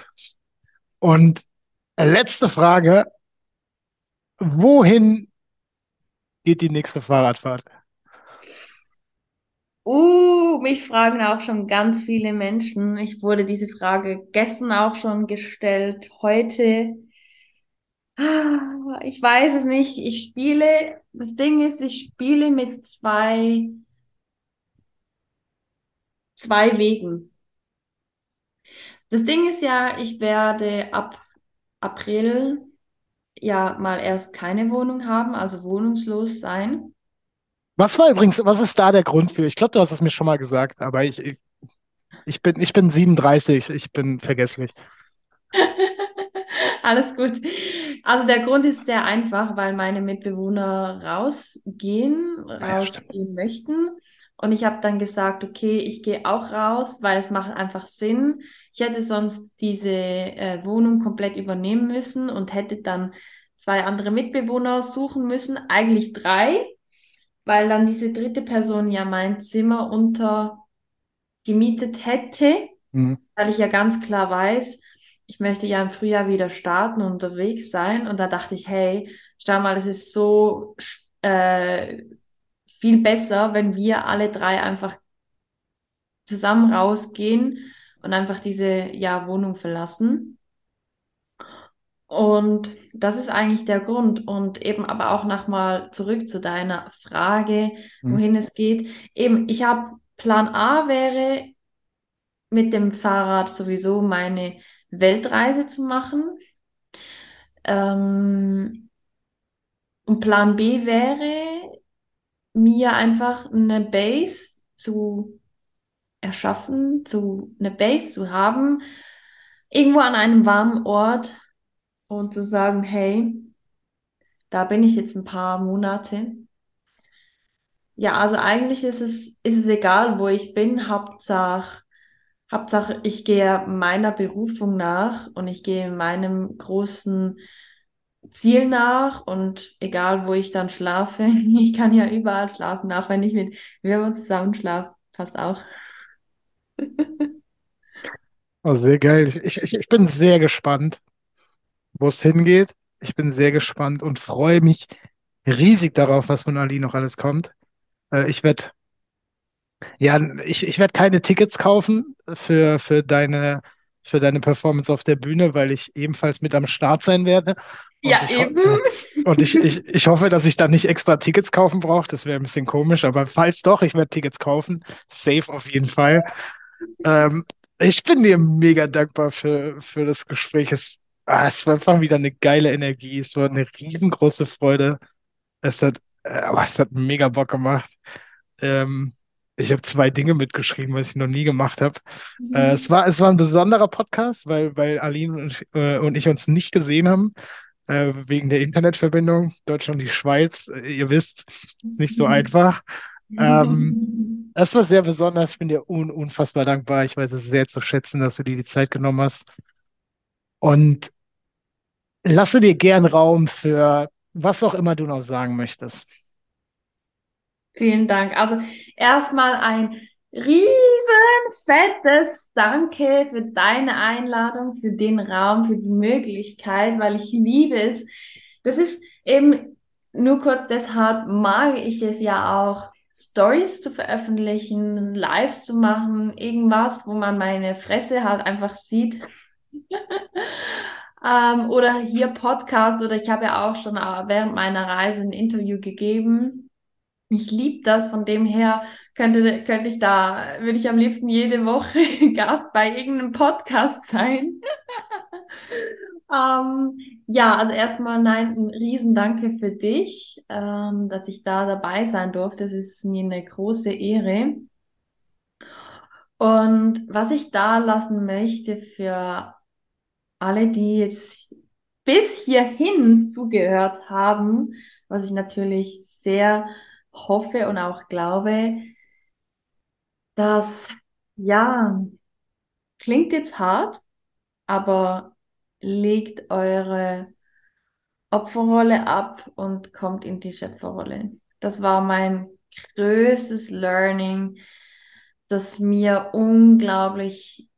Und letzte Frage. Wohin geht die nächste Fahrradfahrt? Uh, mich fragen auch schon ganz viele Menschen. Ich wurde diese Frage gestern auch schon gestellt, heute. Ah, Ich weiß es nicht. Ich spiele, das Ding ist, ich spiele mit zwei, zwei Wegen. Das Ding ist ja, ich werde ab April ja mal erst keine Wohnung haben, also wohnungslos sein. Was war übrigens, was ist da der Grund für? Ich glaube, du hast es mir schon mal gesagt, aber ich, ich, ich bin, ich bin 37, ich bin vergesslich. <laughs> Alles gut. Also der Grund ist sehr einfach, weil meine Mitbewohner rausgehen, Ah ja, rausgehen möchten. Und ich habe dann gesagt, okay, ich gehe auch raus, weil es macht einfach Sinn. Ich hätte sonst diese äh, Wohnung komplett übernehmen müssen und hätte dann zwei andere Mitbewohner suchen müssen, eigentlich drei, weil dann diese dritte Person ja mein Zimmer untergemietet hätte Mhm. weil ich ja ganz klar weiß, ich möchte ja im Frühjahr wieder starten und unterwegs sein. Und da dachte ich, hey, schau mal, es ist so äh, viel besser, wenn wir alle drei einfach zusammen rausgehen und einfach diese ja, Wohnung verlassen. Und das ist eigentlich der Grund. Und eben aber auch nochmal zurück zu deiner Frage, Mhm. wohin es geht. Eben, ich habe Plan A wäre mit dem Fahrrad sowieso meine Weltreise zu machen. Ähm, und Plan B wäre, mir einfach eine Base zu erschaffen, zu, eine Base zu haben, irgendwo an einem warmen Ort und zu sagen, hey, da bin ich jetzt ein paar Monate. Ja, also eigentlich ist es, ist es egal, wo ich bin, Hauptsache, Hauptsache, ich gehe meiner Berufung nach und ich gehe meinem großen Ziel nach und egal, wo ich dann schlafe, <laughs> ich kann ja überall schlafen, auch wenn ich mit Würmern zusammen schlafe, passt auch. Oh, sehr geil. Ich, ich, ich bin sehr gespannt, wo es hingeht. Ich bin sehr gespannt und freue mich riesig darauf, was von Ali noch alles kommt. Äh, ich werde, ja, ich, ich werde keine Tickets kaufen für, für deine, für deine Performance auf der Bühne, weil ich ebenfalls mit am Start sein werde. Und Ja, eben. <laughs> und ich, ich, ich hoffe, dass ich dann nicht extra Tickets kaufen brauche. Das wäre ein bisschen komisch, aber falls doch, ich werde Tickets kaufen. Safe auf jeden Fall. Ähm, ich bin dir mega dankbar für, für das Gespräch. Es, ah, es war einfach wieder eine geile Energie. Es war eine riesengroße Freude. Es hat, äh, es hat mega Bock gemacht. Ähm, ich habe zwei Dinge mitgeschrieben, was ich noch nie gemacht habe. Äh, es war, es war ein besonderer Podcast, weil, weil Aline und, ich- äh, und ich uns nicht gesehen haben, äh, wegen der Internetverbindung. Deutschland, die Schweiz, äh, ihr wisst, ist nicht so einfach. Ähm, es war sehr besonders. Ich bin dir un unfassbar dankbar. Ich weiß es sehr zu schätzen, dass du dir die Zeit genommen hast. Und lasse dir gern Raum für was auch immer du noch sagen möchtest. Vielen Dank. Also erstmal ein riesen fettes Danke für deine Einladung, für den Raum, für die Möglichkeit, weil ich liebe es. Das ist eben nur kurz deshalb mag ich es ja auch Stories zu veröffentlichen, Lives zu machen, irgendwas, wo man meine Fresse halt einfach sieht. Ähm, oder hier Podcast oder ich habe ja auch schon äh, während meiner Reise ein Interview gegeben. Ich liebe das, von dem her könnte, könnte ich da, würde ich am liebsten jede Woche <laughs> Gast bei irgendeinem Podcast sein. <laughs> ähm, ja, also erstmal nein, ein Riesendanke für dich, ähm, dass ich da dabei sein durfte. Das ist mir eine große Ehre. Und was ich da lassen möchte für alle, die jetzt bis hierhin zugehört haben, was ich natürlich sehr hoffe und auch glaube, dass, ja, klingt jetzt hart, aber legt eure Opferrolle ab und kommt in die Schöpferrolle. Das war mein größtes Learning, das mir unglaublich...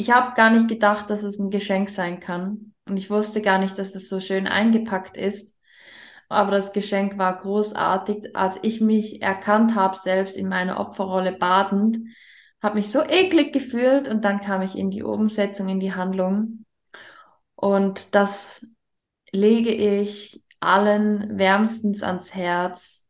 Ich habe gar nicht gedacht, dass es ein Geschenk sein kann. Und ich wusste gar nicht, dass das so schön eingepackt ist aber das Geschenk war großartig, als ich mich erkannt habe, selbst in meiner Opferrolle badend, habe mich so eklig gefühlt und dann kam ich in die Umsetzung, in die Handlung. Und das lege ich allen wärmstens ans Herz,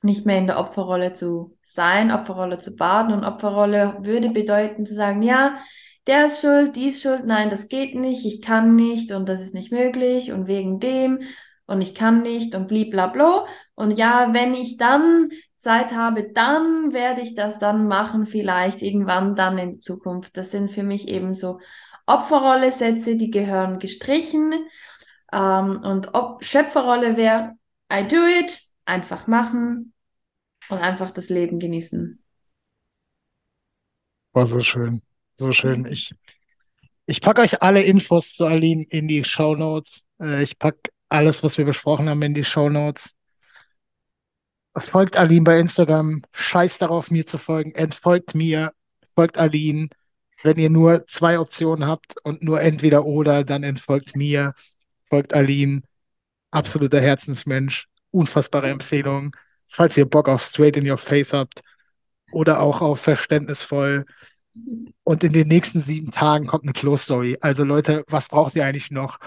nicht mehr in der Opferrolle zu sein, Opferrolle zu baden. Und Opferrolle würde bedeuten zu sagen, ja, der ist schuld, die ist schuld, nein, das geht nicht, ich kann nicht und das ist nicht möglich und wegen dem und ich kann nicht und bliblabla. Und ja, wenn ich dann Zeit habe, dann werde ich das dann machen, vielleicht irgendwann dann in Zukunft. Das sind für mich eben so Opferrolle-Sätze, die gehören gestrichen. Ähm, und Ob Schöpferrolle wäre, I do it, einfach machen und einfach das Leben genießen. War so schön. So schön. Ich, ich packe euch alle Infos zu Aline in die Show Notes. Äh, ich packe alles, was wir besprochen haben, in die Show Notes. Folgt Aline bei Instagram. Scheiß darauf, mir zu folgen. Entfolgt mir. Folgt Aline. Wenn ihr nur zwei Optionen habt und nur entweder oder, dann entfolgt mir. Folgt Aline. Absoluter Herzensmensch. Unfassbare Empfehlung. Falls ihr Bock auf Straight in Your Face habt oder auch auf verständnisvoll und in den nächsten sieben Tagen kommt eine Close Story. Also Leute, was braucht ihr eigentlich noch?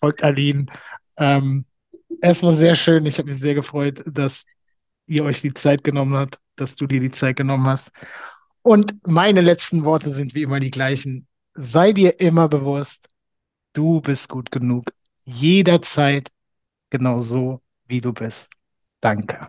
Folgt Aline. Ähm, es war sehr schön. Ich habe mich sehr gefreut, dass ihr euch die Zeit genommen habt, dass du dir die Zeit genommen hast. Und meine letzten Worte sind wie immer die gleichen. Sei dir immer bewusst, du bist gut genug. Jederzeit genau so, wie du bist. Danke.